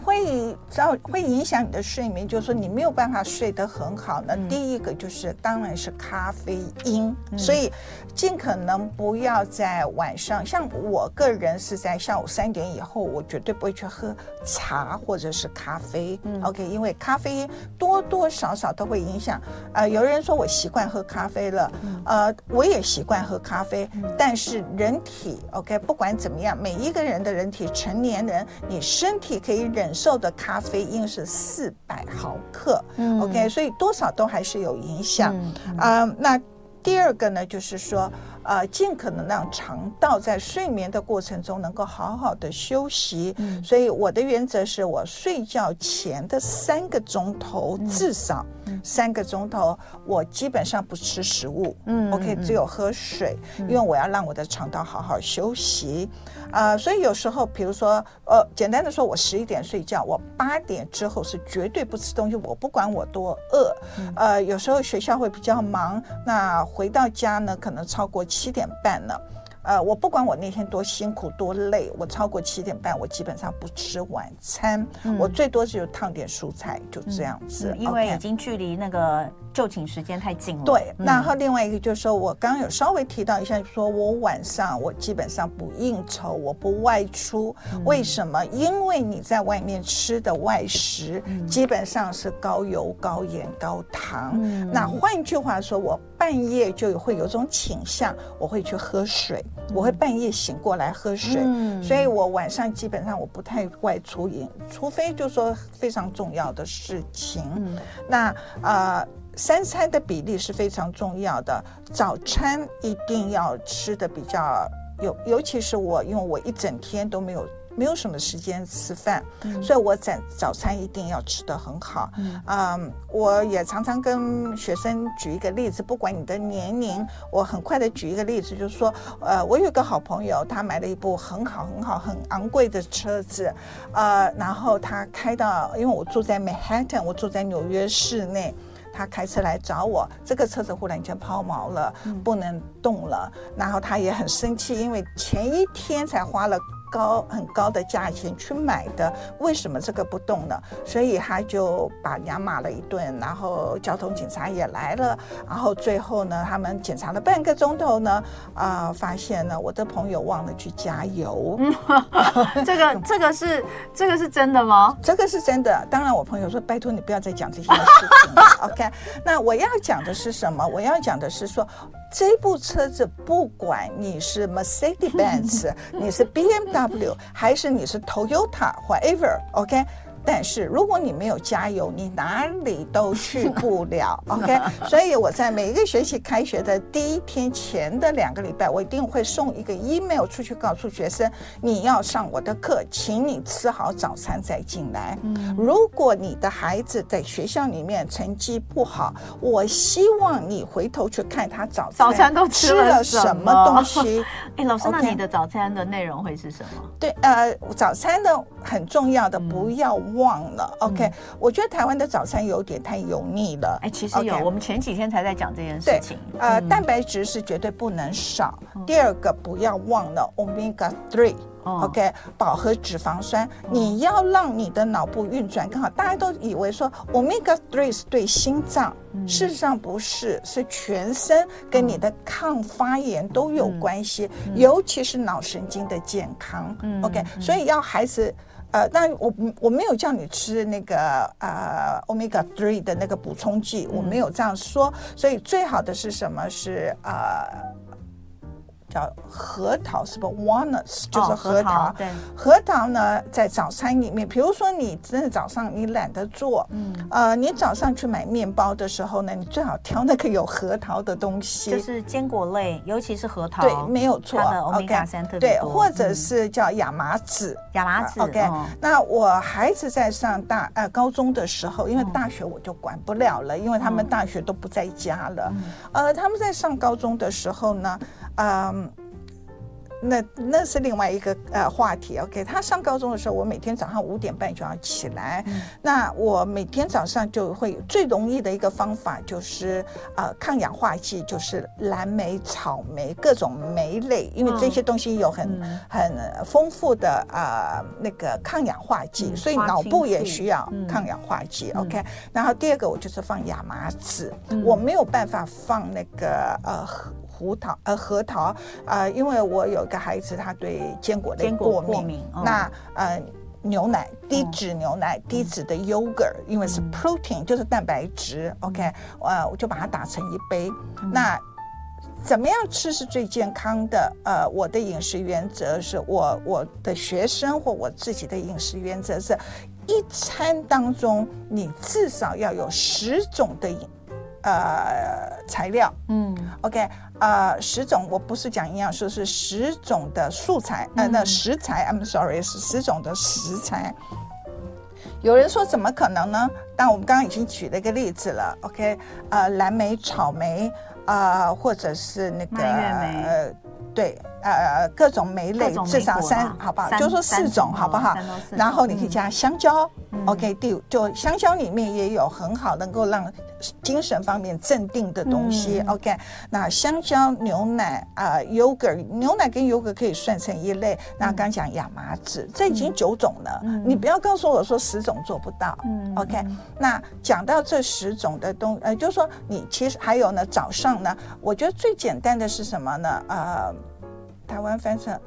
会造会影响你的睡眠，就是说你没有办法睡得很好。那第一个就是，当然是咖啡因，嗯、所以尽可能不要在晚上。像我个人是在下午三点以后，我绝对不会去喝茶或者是咖啡。嗯、OK，因为咖啡因多多少少都会影响。呃，有人说我习惯喝咖啡了，呃，我也习惯喝咖啡，但是人体 OK，不管怎么样，每一个人的人体，成年人，你身体可以忍受的咖啡因是四百毫克，嗯，OK，所以多少都还是有影响，啊。那第二个呢，就是说。呃，尽可能让肠道在睡眠的过程中能够好好的休息。嗯，所以我的原则是我睡觉前的三个钟头，至少三个钟头，我基本上不吃食物。嗯，OK，只有喝水，因为我要让我的肠道好好休息。啊，呃，所以有时候，比如说，呃，简单的说，我十一点睡觉，我八点之后是绝对不吃东西，我不管我多饿。呃，有时候学校会比较忙，那回到家呢，可能超过。七点半了。呃，我不管我那天多辛苦多累，我超过七点半，我基本上不吃晚餐，嗯、我最多只有烫点蔬菜，就这样子。嗯、因为已经距离那个就寝时间太近了。对，嗯、然后另外一个就是说，我刚刚有稍微提到一下，说我晚上我基本上不应酬，我不外出，嗯、为什么？因为你在外面吃的外食，嗯、基本上是高油、高盐、高糖。嗯、那换句话说，我。半夜就会有种倾向，我会去喝水，我会半夜醒过来喝水，嗯、所以我晚上基本上我不太外出饮，除非就说非常重要的事情。嗯、那呃，三餐的比例是非常重要的，早餐一定要吃的比较有，尤其是我，因为我一整天都没有。没有什么时间吃饭，嗯、所以我早早餐一定要吃得很好。嗯，嗯，我也常常跟学生举一个例子，不管你的年龄，我很快的举一个例子，就是说，呃，我有个好朋友，他买了一部很好很好很昂贵的车子，呃，然后他开到，因为我住在 Manhattan，我住在纽约市内，他开车来找我，这个车子忽然间抛锚了，嗯、不能动了，然后他也很生气，因为前一天才花了。高很高的价钱去买的，为什么这个不动呢？所以他就把娘骂了一顿，然后交通警察也来了，然后最后呢，他们检查了半个钟头呢，啊、呃，发现呢，我的朋友忘了去加油。这个这个是这个是真的吗？这个是真的。当然，我朋友说拜托你不要再讲这些事情了。OK，那我要讲的是什么？我要讲的是说。这部车子，不管你是 Mercedes-Benz，你是 BMW，还是你是 Toyota，whatever，OK。但是如果你没有加油，你哪里都去不了，OK？所以我在每一个学期开学的第一天前的两个礼拜，我一定会送一个 email 出去，告诉学生你要上我的课，请你吃好早餐再进来。嗯，如果你的孩子在学校里面成绩不好，我希望你回头去看他早餐早餐都吃了什么东西。哎，老师，那你的早餐的内容会是什么？对，呃，早餐的很重要的，不要。忘了，OK，嗯，我觉得台湾的早餐有点太油腻了。哎，其实有，Okay 我们前几天才在讲这件事情。呃，嗯，蛋白质是绝对不能少。嗯，第二个，不要忘了 Omega Three。OK，饱和脂肪酸，你要让你的脑部运转更好。大家都以为说 Omega Three 是对心脏，事实上不是，是全身跟你的抗发炎都有关系，尤其是脑神经的健康。OK，所以要孩子。呃，但我我没有叫你吃那个呃 Omega Three 的那个补充剂，我没有这样说。所以最好的是什么？是呃。叫核桃是不？Walnuts 就是核桃。哦、核桃对，核桃呢，在早餐里面，比如说你真的早上你懒得做，嗯，呃，你早上去买面包的时候呢，你最好挑那个有核桃的东西，就是坚果类，尤其是核桃。对，没有错。它的欧米伽三特别多。对，或者是叫亚麻籽。亚麻籽。OK，、哦、那我孩子在上大呃高中的时候，因为大学我就管不了了，因为他们大学都不在家了。嗯、呃，他们在上高中的时候呢，嗯。那那是另外一个呃话题，OK。他上高中的时候，我每天早上五点半就要起来。嗯、那我每天早上就会最容易的一个方法就是呃抗氧化剂，就是蓝莓、草莓各种莓类，因为这些东西有很、嗯、很丰富的啊、呃、那个抗氧化剂，嗯、所以脑部也需要抗氧化剂、嗯、，OK。然后第二个我就是放亚麻籽，嗯、我没有办法放那个呃。胡桃呃核桃啊、呃，因为我有一个孩子，他对坚果类过敏。过敏哦、那呃牛奶低脂牛奶、哦、低脂的 yogurt，因为是 protein、嗯、就是蛋白质。OK，呃我就把它打成一杯。嗯、那怎么样吃是最健康的？呃，我的饮食原则是我我的学生或我自己的饮食原则是，一餐当中你至少要有十种的饮。呃，材料，嗯，OK，呃，十种，我不是讲营养素，是十种的素材，呃，那食材，I'm sorry，是十种的食材。有人说怎么可能呢？但我们刚刚已经举了一个例子了，OK，呃，蓝莓、草莓，啊、呃，或者是那个，呃，对。呃，各种莓类至少三，好不好？就说四种，好不好？然后你可以加香蕉，OK。第五，就香蕉里面也有很好能够让精神方面镇定的东西，OK。那香蕉、牛奶啊，yogurt，牛奶跟 yogurt 可以算成一类。那刚讲亚麻籽，这已经九种了，你不要告诉我说十种做不到，OK。那讲到这十种的东，呃，就是说你其实还有呢，早上呢，我觉得最简单的是什么呢？呃。台湾翻成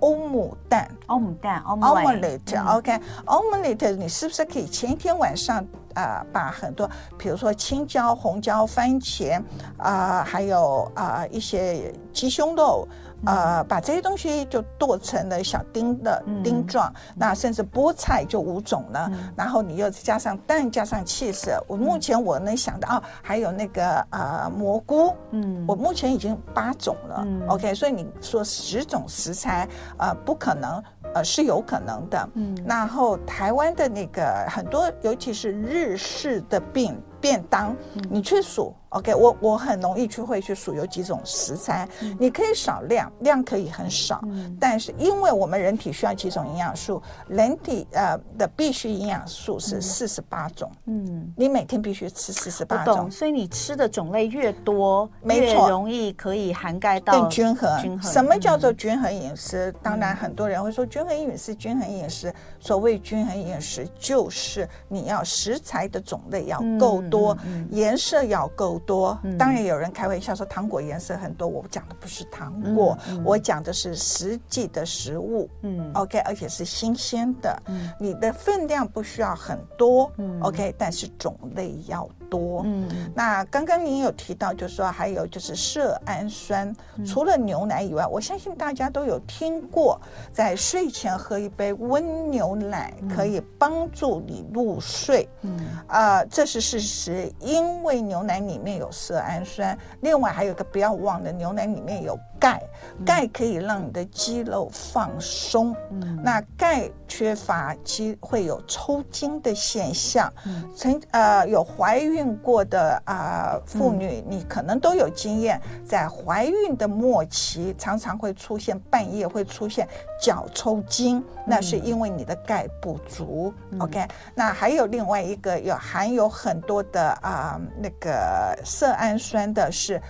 欧姆蛋，欧姆蛋，omelette，OK，omelette，你是不是可以前一天晚上呃把很多，比如说青椒、红椒、番茄啊、呃，还有啊、呃、一些鸡胸肉。呃，把这些东西就剁成了小丁的丁状，嗯、那甚至菠菜就五种了，嗯、然后你又加上蛋，加上起司。我目前我能想到哦，还有那个呃蘑菇，嗯，我目前已经八种了。嗯、OK，所以你说十种食材，呃，不可能，呃，是有可能的。嗯，然后台湾的那个很多，尤其是日式的便。便当，你去数，OK，我我很容易去会去数有几种食材，嗯、你可以少量，量可以很少，嗯、但是因为我们人体需要几种营养素，人体呃的必需营养素是四十八种，嗯，你每天必须吃四十八种，所以你吃的种类越多，没错，越容易可以涵盖到更均衡。均衡。什么叫做均衡饮食？嗯、当然很多人会说均衡饮食，均衡饮食，所谓均衡饮食就是你要食材的种类要够。多颜色要够多，当然有人开玩笑说糖果颜色很多，我讲的不是糖果，我讲的是实际的食物，嗯，OK，而且是新鲜的，你的分量不需要很多，OK，但是种类要多，嗯，那刚刚您有提到，就是说还有就是色氨酸，除了牛奶以外，我相信大家都有听过，在睡前喝一杯温牛奶可以帮助你入睡，嗯，啊，这是事实。因为牛奶里面有色氨酸，另外还有一个不要忘了，牛奶里面有钙，钙可以让你的肌肉放松。嗯，那钙缺乏肌会有抽筋的现象。嗯，曾呃有怀孕过的啊、呃、妇女，你可能都有经验，在怀孕的末期常常会出现半夜会出现脚抽筋，那是因为你的钙不足。嗯、OK，那还有另外一个有含有很多。的啊、呃，那个色氨酸的是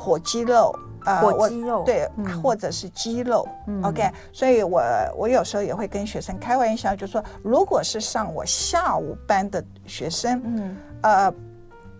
火鸡肉，呃，火鸡肉对，嗯、或者是鸡肉。嗯、OK，所以我我有时候也会跟学生开玩笑，就说，如果是上我下午班的学生，嗯，呃。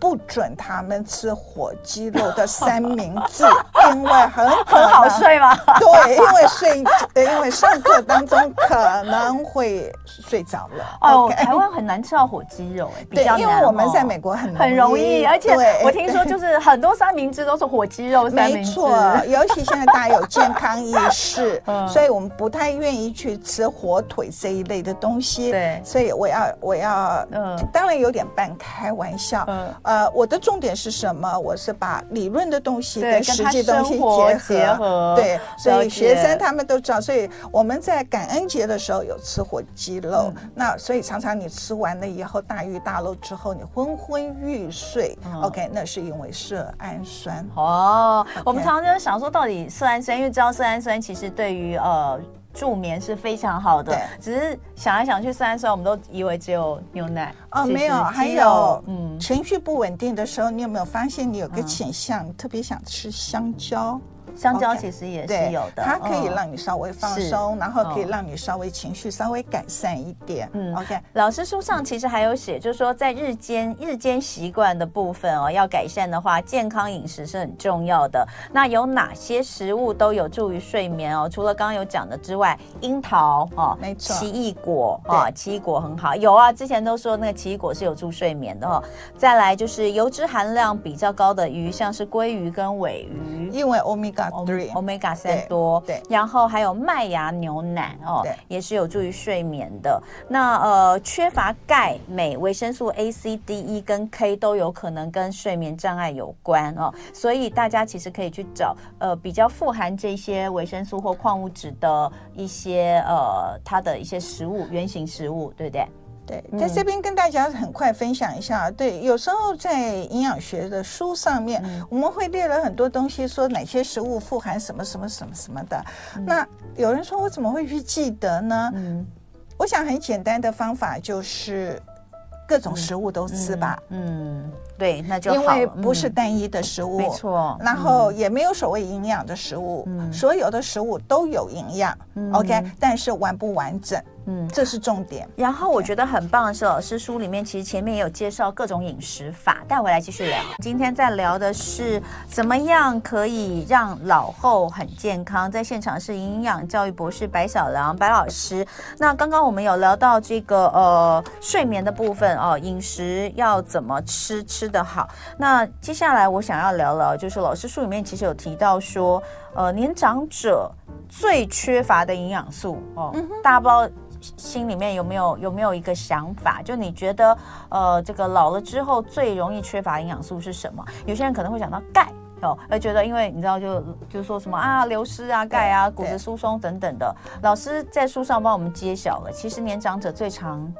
不准他们吃火鸡肉的三明治，因为很很好睡吗？对，因为睡，因为上课当中可能会睡着了。哦，台湾很难吃到火鸡肉，哎，比较。因为我们在美国很很容易，而且我听说就是很多三明治都是火鸡肉三明治。没错，尤其现在大家有健康意识，所以我们不太愿意去吃火腿这一类的东西。对，所以我要我要，嗯，当然有点半开玩笑，嗯。呃，我的重点是什么？我是把理论的东西跟实际东西结合，结合对，所以学生他们都知道。所以我们在感恩节的时候有吃火鸡肉，嗯、那所以常常你吃完了以后大鱼大肉之后你昏昏欲睡、嗯、，OK，那是因为色氨酸。哦我们常常就想说，到底色氨酸，因为知道色氨酸其实对于呃。助眠是非常好的，对只是想来想去，色氨酸我们都以为只有牛奶哦，没有，还有嗯，情绪不稳定的时候，你有没有发现你有个倾向，嗯、特别想吃香蕉？香蕉其实也是有的，它可以让你稍微放松，然后可以让你稍微情绪稍微改善一点。嗯，OK。老师书上其实还有写，就是说在日间日间习惯的部分哦，要改善的话，健康饮食是很重要的。那有哪些食物都有助于睡眠哦？除了刚刚有讲的之外，樱桃哦，没错，奇异果啊，奇异果很好。有啊，之前都说那个奇异果是有助睡眠的哦。再来就是油脂含量比较高的鱼，像是鲑鱼跟尾鱼，因为欧米伽。Omega 三多，对，然后还有麦芽牛奶哦，对也是有助于睡眠的。那呃，缺乏钙、镁、维生素 A、C、D、E 跟 K 都有可能跟睡眠障碍有关哦。所以大家其实可以去找呃比较富含这些维生素或矿物质的一些呃它的一些食物，原型食物，对不对？对，在这边跟大家很快分享一下。对，有时候在营养学的书上面，嗯、我们会列了很多东西，说哪些食物富含什么什么什么什么的。嗯、那有人说，我怎么会去记得呢？嗯，我想很简单的方法就是各种食物都吃吧。嗯。嗯对，那就因为不是单一的食物，没错。然后也没有所谓营养的食物，所有的食物都有营养，OK，但是完不完整嗯，这是重点。然后我觉得很棒的是，老师书里面其实前面也有介绍各种饮食法，带回来继续聊。今天在聊的是怎么样可以让老后很健康。在现场是营养教育博士白小良白老师。那刚刚我们有聊到这个呃睡眠的部分哦，饮食要怎么吃吃得好。那接下来我想要聊聊，就是老师书里面其实有提到说，呃，年长者最缺乏的营养素哦，嗯、大家不知道。心里面有没有有没有一个想法？就你觉得，呃，这个老了之后最容易缺乏营养素是什么？有些人可能会想到钙哦，而觉得因为你知道就，就就说什么啊，流失啊，钙啊，骨质疏松等等的。老师在书上帮我们揭晓了，其实年长者最常。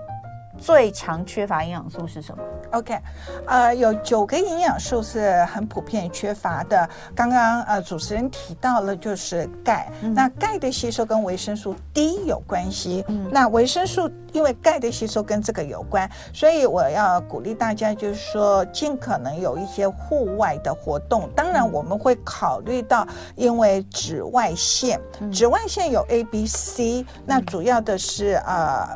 最常缺乏营养素是什么？OK，呃，有九个营养素是很普遍缺乏的。刚刚呃主持人提到了，就是钙。嗯、那钙的吸收跟维生素 D 有关系。嗯、那维生素因为钙的吸收跟这个有关，所以我要鼓励大家，就是说尽可能有一些户外的活动。当然我们会考虑到，因为紫外线，嗯、紫外线有 A、B、C，那主要的是呃。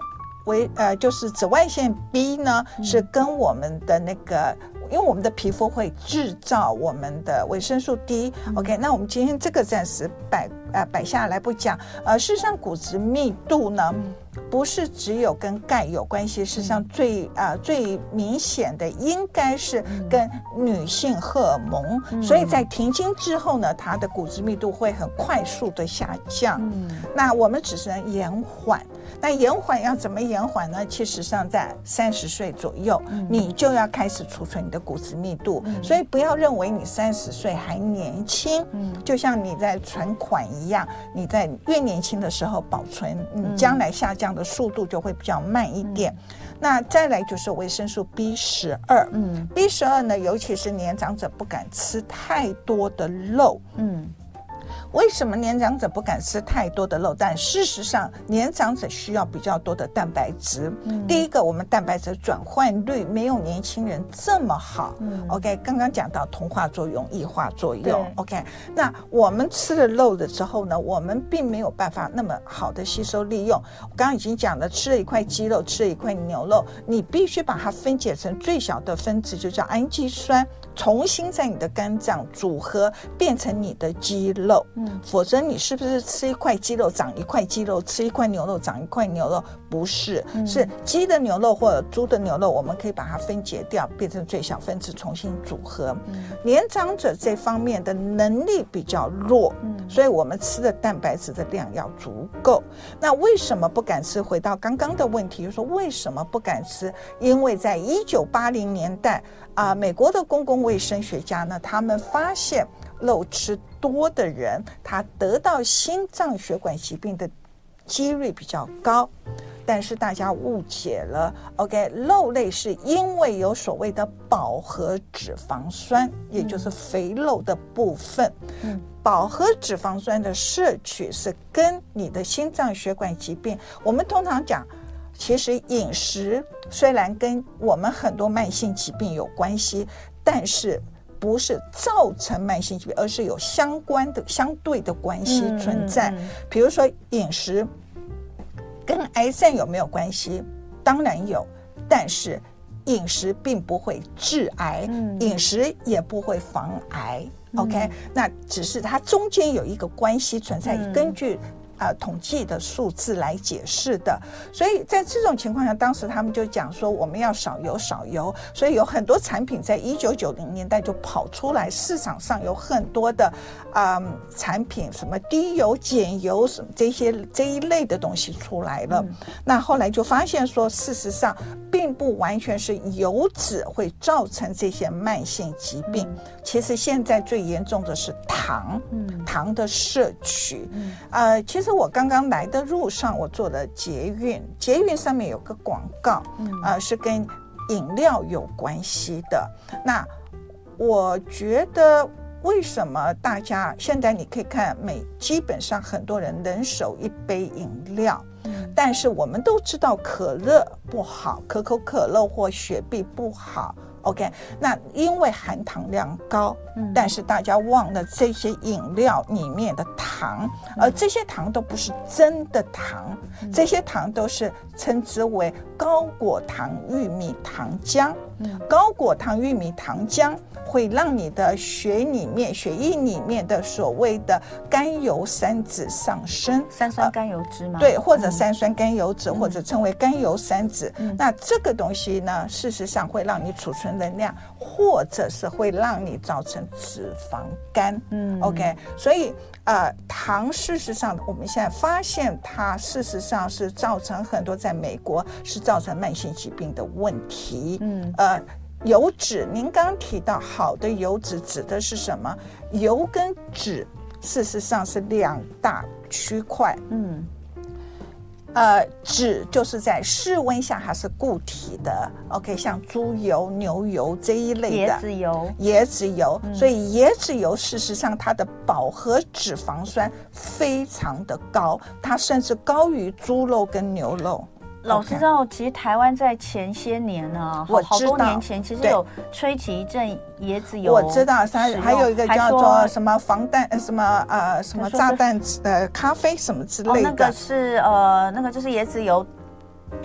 为呃，就是紫外线 B 呢，是跟我们的那个，因为我们的皮肤会制造我们的维生素 D。OK，那我们今天这个暂时摆呃摆下来不讲。呃，事实上骨质密度呢，不是只有跟钙有关系，事实上最呃最明显的应该是跟女性荷尔蒙。所以在停经之后呢，它的骨质密度会很快速的下降。嗯那我们只是能延缓。那延缓要怎么延缓呢？其实上在三十岁左右，嗯、你就要开始储存你的骨质密度。嗯、所以不要认为你三十岁还年轻，嗯，就像你在存款一样，你在越年轻的时候保存，你将来下降的速度就会比较慢一点。嗯、那再来就是维生素 B 十二，嗯，B 十二呢，尤其是年长者不敢吃太多的肉，嗯。为什么年长者不敢吃太多的肉？但事实上，年长者需要比较多的蛋白质。嗯、第一个，我们蛋白质转换率没有年轻人这么好。嗯、OK，刚刚讲到同化作用、异化作用。OK，那我们吃了肉了之后呢，我们并没有办法那么好的吸收利用。我刚刚已经讲了，吃了一块鸡肉，吃了一块牛肉，你必须把它分解成最小的分子，就叫氨基酸。重新在你的肝脏组合变成你的肌肉，嗯，否则你是不是吃一块鸡肉长一块鸡肉，吃一块牛肉长一块牛肉？不是，是鸡的牛肉或者猪的牛肉，我们可以把它分解掉，变成最小分子重新组合。年长者这方面的能力比较弱，嗯，所以我们吃的蛋白质的量要足够。那为什么不敢吃？回到刚刚的问题，就是说为什么不敢吃？因为在一九八零年代。啊，美国的公共卫生学家呢，他们发现肉吃多的人，他得到心脏血管疾病的几率比较高。但是大家误解了，OK，肉类是因为有所谓的饱和脂肪酸，也就是肥肉的部分。嗯，饱和脂肪酸的摄取是跟你的心脏血管疾病，我们通常讲。其实饮食虽然跟我们很多慢性疾病有关系，但是不是造成慢性疾病，而是有相关的相对的关系存在。嗯嗯嗯、比如说饮食跟癌症有没有关系？当然有，但是饮食并不会致癌，嗯、饮食也不会防癌。嗯、OK，那只是它中间有一个关系存在，嗯、根据。啊、呃，统计的数字来解释的，所以在这种情况下，当时他们就讲说我们要少油少油，所以有很多产品在一九九零年代就跑出来，市场上有很多的啊、呃、产品，什么低油减油什么这些这一类的东西出来了。嗯、那后来就发现说，事实上并不完全是油脂会造成这些慢性疾病，嗯、其实现在最严重的是糖，嗯、糖的摄取，嗯、呃，其实。我刚刚来的路上，我做了捷运，捷运上面有个广告，啊、嗯呃，是跟饮料有关系的。那我觉得，为什么大家现在你可以看，每基本上很多人人手一杯饮料，嗯、但是我们都知道可乐不好，可口可乐或雪碧不好。OK，那因为含糖量高，嗯，但是大家忘了这些饮料里面的糖，而这些糖都不是真的糖，嗯，这些糖都是称之为高果糖玉米糖浆。嗯，高果糖玉米糖浆会让你的血里面、血液里面的所谓的甘油三酯上升，三酸甘油酯吗？对，或者三酸甘油酯，嗯，或者称为甘油三酯。嗯，那这个东西呢，事实上会让你储存能量，或者是会让你造成脂肪肝。嗯，OK，所以呃，糖事实上我们现在发现它事实上是造成很多在美国是造成慢性疾病的问题。嗯，呃，油脂，您刚刚提到好的油脂指的是什么？油跟脂事实上是两大区块。嗯。呃，脂就是在室温下还是固体的，OK，像猪油、牛油这一类的椰子油，椰子油，嗯、所以椰子油事实上它的饱和脂肪酸非常的高，它甚至高于猪肉跟牛肉。老师知道，其实台湾在前些年呢，我好多年前其实有吹起一阵椰子油。我知道，它还有一个叫做什么防弹什么呃什么炸弹呃咖啡什么之类的。那个是呃那个就是椰子油。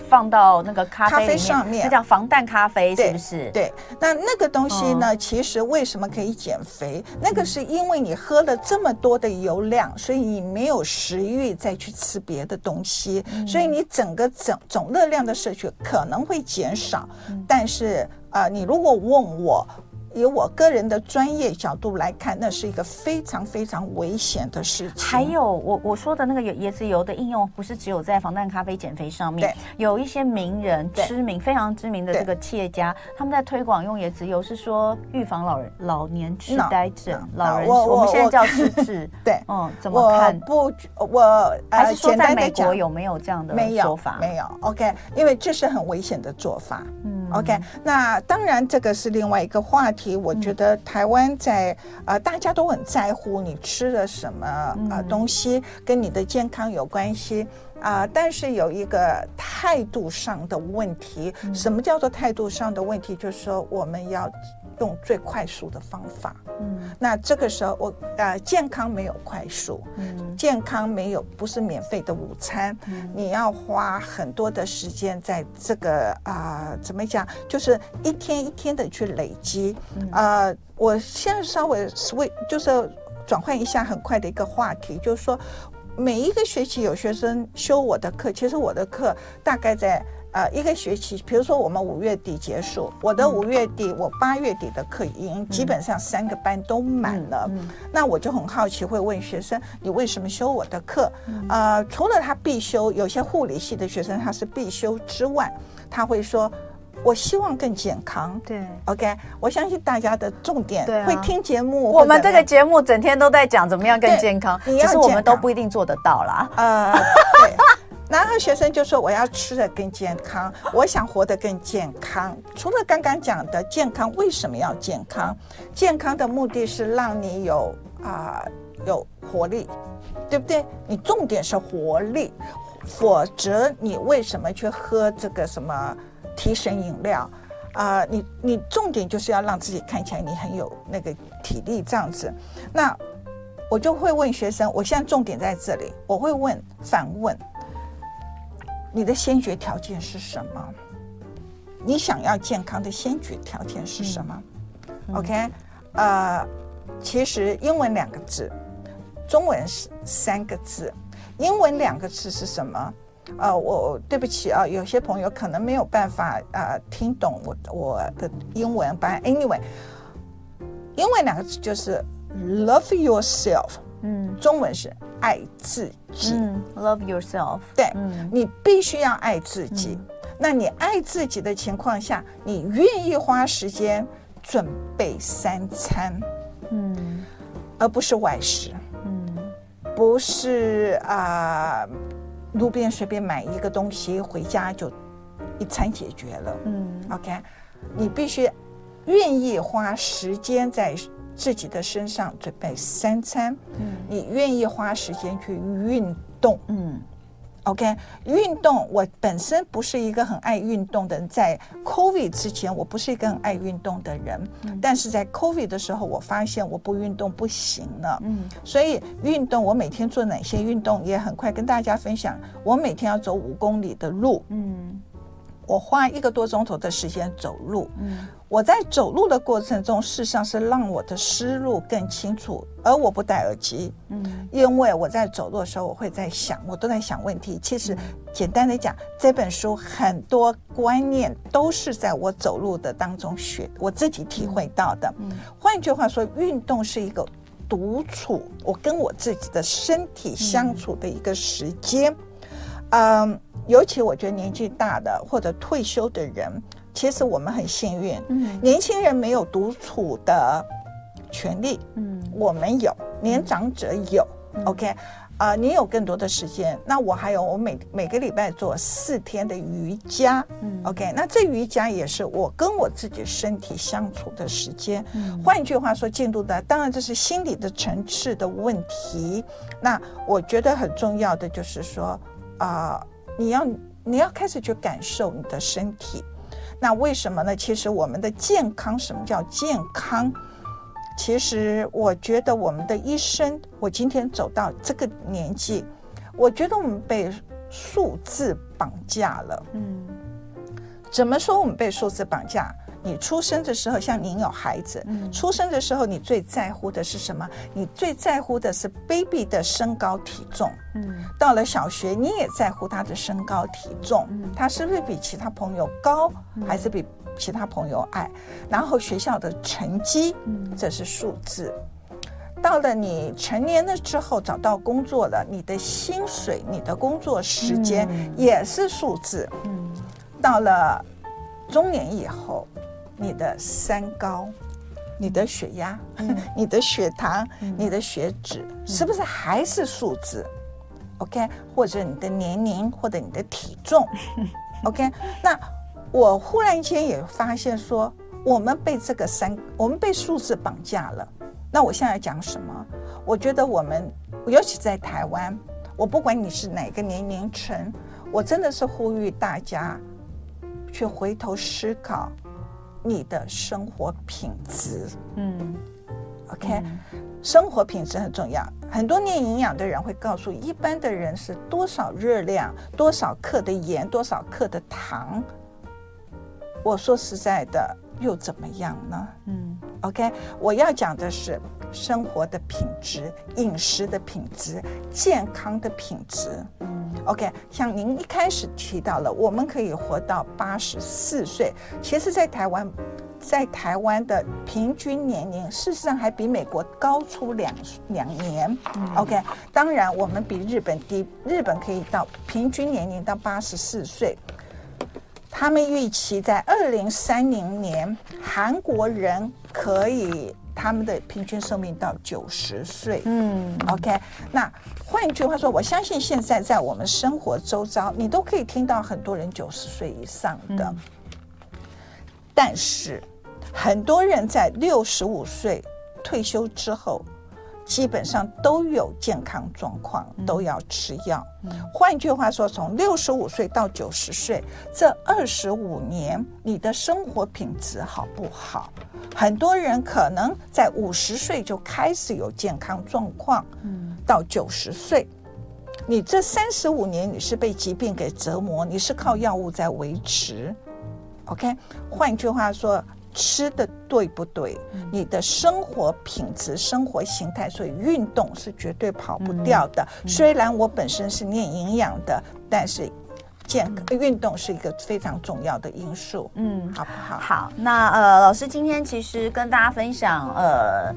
放到那个咖啡，上面，那叫防弹咖啡，是不是？对，那那个东西呢？嗯、其实为什么可以减肥？那个是因为你喝了这么多的油量，所以你没有食欲再去吃别的东西，嗯、所以你整个总总热量的摄取可能会减少。嗯、但是啊、呃，你如果问我。以我个人的专业角度来看，那是一个非常非常危险的事情。还有，我我说的那个椰子油的应用，不是只有在防弹咖啡减肥上面。对，有一些名人、知名、非常知名的这个企业家，他们在推广用椰子油，是说预防老人老年痴呆症。老人，我们现在叫失智。对，嗯，怎么看？不，我还是说在美国有没有这样的说法？没有，没有。OK，因为这是很危险的做法。嗯，OK，那当然这个是另外一个话题。我觉得台湾在啊、呃，大家都很在乎你吃了什么啊、呃、东西，跟你的健康有关系啊、呃。但是有一个态度上的问题，什么叫做态度上的问题？就是说我们要。用最快速的方法，嗯，那这个时候我呃健康没有快速，嗯，健康没有不是免费的午餐，嗯，你要花很多的时间在这个啊、呃、怎么讲，就是一天一天的去累积，呃，我现在稍微 switch 就是转换一下很快的一个话题，就是说每一个学期有学生修我的课，其实我的课大概在。呃，一个学期，比如说我们五月底结束，我的五月底，我八月底的课已经基本上三个班都满了。那我就很好奇，会问学生，你为什么修我的课？嗯、呃，除了他必修，有些护理系的学生他是必修之外，他会说，我希望更健康。对，OK，我相信大家的重点会听节目。我们这个节目整天都在讲怎么样更健康，其实我们都不一定做得到啦。呃，对。然后学生就说：“我要吃得更健康，我想活得更健康。除了刚刚讲的健康，为什么要健康？健康的目的是让你有啊、有活力，对不对？你重点是活力，否则你为什么去喝这个什么提神饮料啊、你你重点就是要让自己看起来你很有那个体力这样子。那我就会问学生，我现在重点在这里，我会问反问。”你的先决条件是什么？你想要健康的先决条件是什么？嗯，OK，呃，其实英文两个字，中文是三个字。英文两个字是什么？呃，我对不起啊，有些朋友可能没有办法啊，呃，听懂我我的英文。But anyway，英文两个字就是 love yourself。嗯，中文是。爱自己，嗯，love yourself。对，嗯，你必须要爱自己。嗯，那你爱自己的情况下，你愿意花时间准备三餐，嗯，而不是外食，嗯，不是啊，呃，路边随便买一个东西回家就一餐解决了，嗯，OK，你必须愿意花时间在。自己的身上准备三餐，嗯，你愿意花时间去运动，嗯。OK，运动我本身不是一个很爱运动的人，在 COVID 之前我不是一个很爱运动的人，嗯、但是在 COVID 的时候，我发现我不运动不行了，嗯，所以运动我每天做哪些运动也很快跟大家分享。我每天要走五公里的路，嗯，我花一个多钟头的时间走路，嗯。我在走路的过程中，事实上是让我的思路更清楚，而我不戴耳机，嗯，因为我在走路的时候，我会在想，我都在想问题。其实，简单的讲，这本书很多观念都是在我走路的当中学，我自己体会到的。嗯，换句话说，运动是一个独处，我跟我自己的身体相处的一个时间。嗯，嗯，尤其我觉得年纪大的或者退休的人。其实我们很幸运，嗯，年轻人没有独处的权利，嗯，我们有，年长者有，嗯，OK，啊，呃，你有更多的时间，那我还有，我每每个礼拜做四天的瑜伽，嗯，OK，那这瑜伽也是我跟我自己身体相处的时间。嗯，换句话说，进度的当然这是心理的层次的问题。那我觉得很重要的就是说，啊，呃，你要你要开始去感受你的身体。那为什么呢？其实我们的健康，什么叫健康？其实我觉得我们的一生，我今天走到这个年纪，我觉得我们被数字绑架了。嗯，怎么说我们被数字绑架？你出生的时候，像您有孩子，嗯，出生的时候，你最在乎的是什么？你最在乎的是 baby 的身高体重。嗯，到了小学，你也在乎他的身高体重，嗯，他是不是比其他朋友高，还是比其他朋友矮？然后学校的成绩，嗯，这是数字。到了你成年了之后，找到工作了，你的薪水、你的工作时间也是数字。嗯，到了中年以后。你的三高，你的血压，嗯、你的血糖，嗯、你的血脂，是不是还是数字、嗯、？OK，或者你的年龄，或者你的体重，OK。那我忽然间也发现说，我们被这个三，我们被数字绑架了。那我现在讲什么？我觉得我们，尤其在台湾，我不管你是哪个年龄层，我真的是呼吁大家去回头思考。你的生活品质，嗯，OK，嗯，生活品质很重要。很多念营养的人会告诉一般的人是多少热量、多少克的盐、多少克的糖。我说实在的，又怎么样呢？嗯，OK，我要讲的是生活的品质、饮食的品质、健康的品质。嗯，OK，像您一开始提到了，我们可以活到八十四岁。其实，在台湾，在台湾的平均年龄，事实上还比美国高出两两年。嗯，OK，当然我们比日本低，日本可以到平均年龄到八十四岁。他们预期在二零三零年，韩国人可以他们的平均寿命到九十岁。嗯，OK。那换句话说，我相信现在在我们生活周遭，你都可以听到很多人九十岁以上的。嗯，但是很多人在六十五岁退休之后。基本上都有健康状况，都要吃药。嗯，换句话说，从六十五岁到九十岁这二十五年，你的生活品质好不好？很多人可能在五十岁就开始有健康状况，嗯，到九十岁，你这三十五年你是被疾病给折磨，你是靠药物在维持。OK，换句话说。吃的对不对？你的生活品质、生活形态，所以运动是绝对跑不掉的。虽然我本身是念营养的，但是健康运动是一个非常重要的因素。嗯，好不好？好，那呃，老师今天其实跟大家分享呃。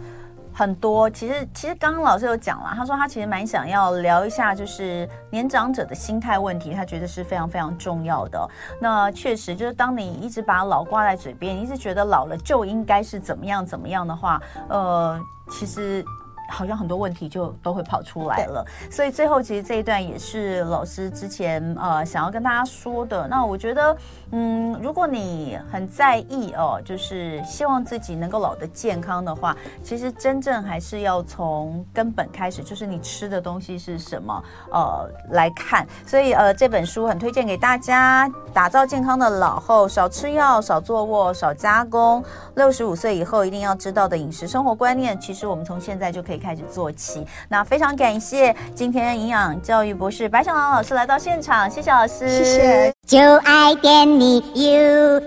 很多，其实其实刚刚老师有讲了，他说他其实蛮想要聊一下，就是年长者的心态问题，他觉得是非常非常重要的。那确实，就是当你一直把老挂在嘴边，一直觉得老了就应该是怎么样怎么样的话，呃，其实好像很多问题就都会跑出来了。所以最后其实这一段也是老师之前呃想要跟大家说的。那我觉得，嗯，如果你很在意哦，就是希望自己能够老得健康的话，其实真正还是要从根本开始，就是你吃的东西是什么呃来看。所以呃这本书很推荐给大家，打造健康的老后，少吃药，少坐卧，少加工，六十五岁以后一定要知道的饮食生活观念，其实我们从现在就可以。可以开始做起，那非常感谢今天营养教育博士白小郎老师来到现场，谢谢老师，谢谢。就爱点你 UFO。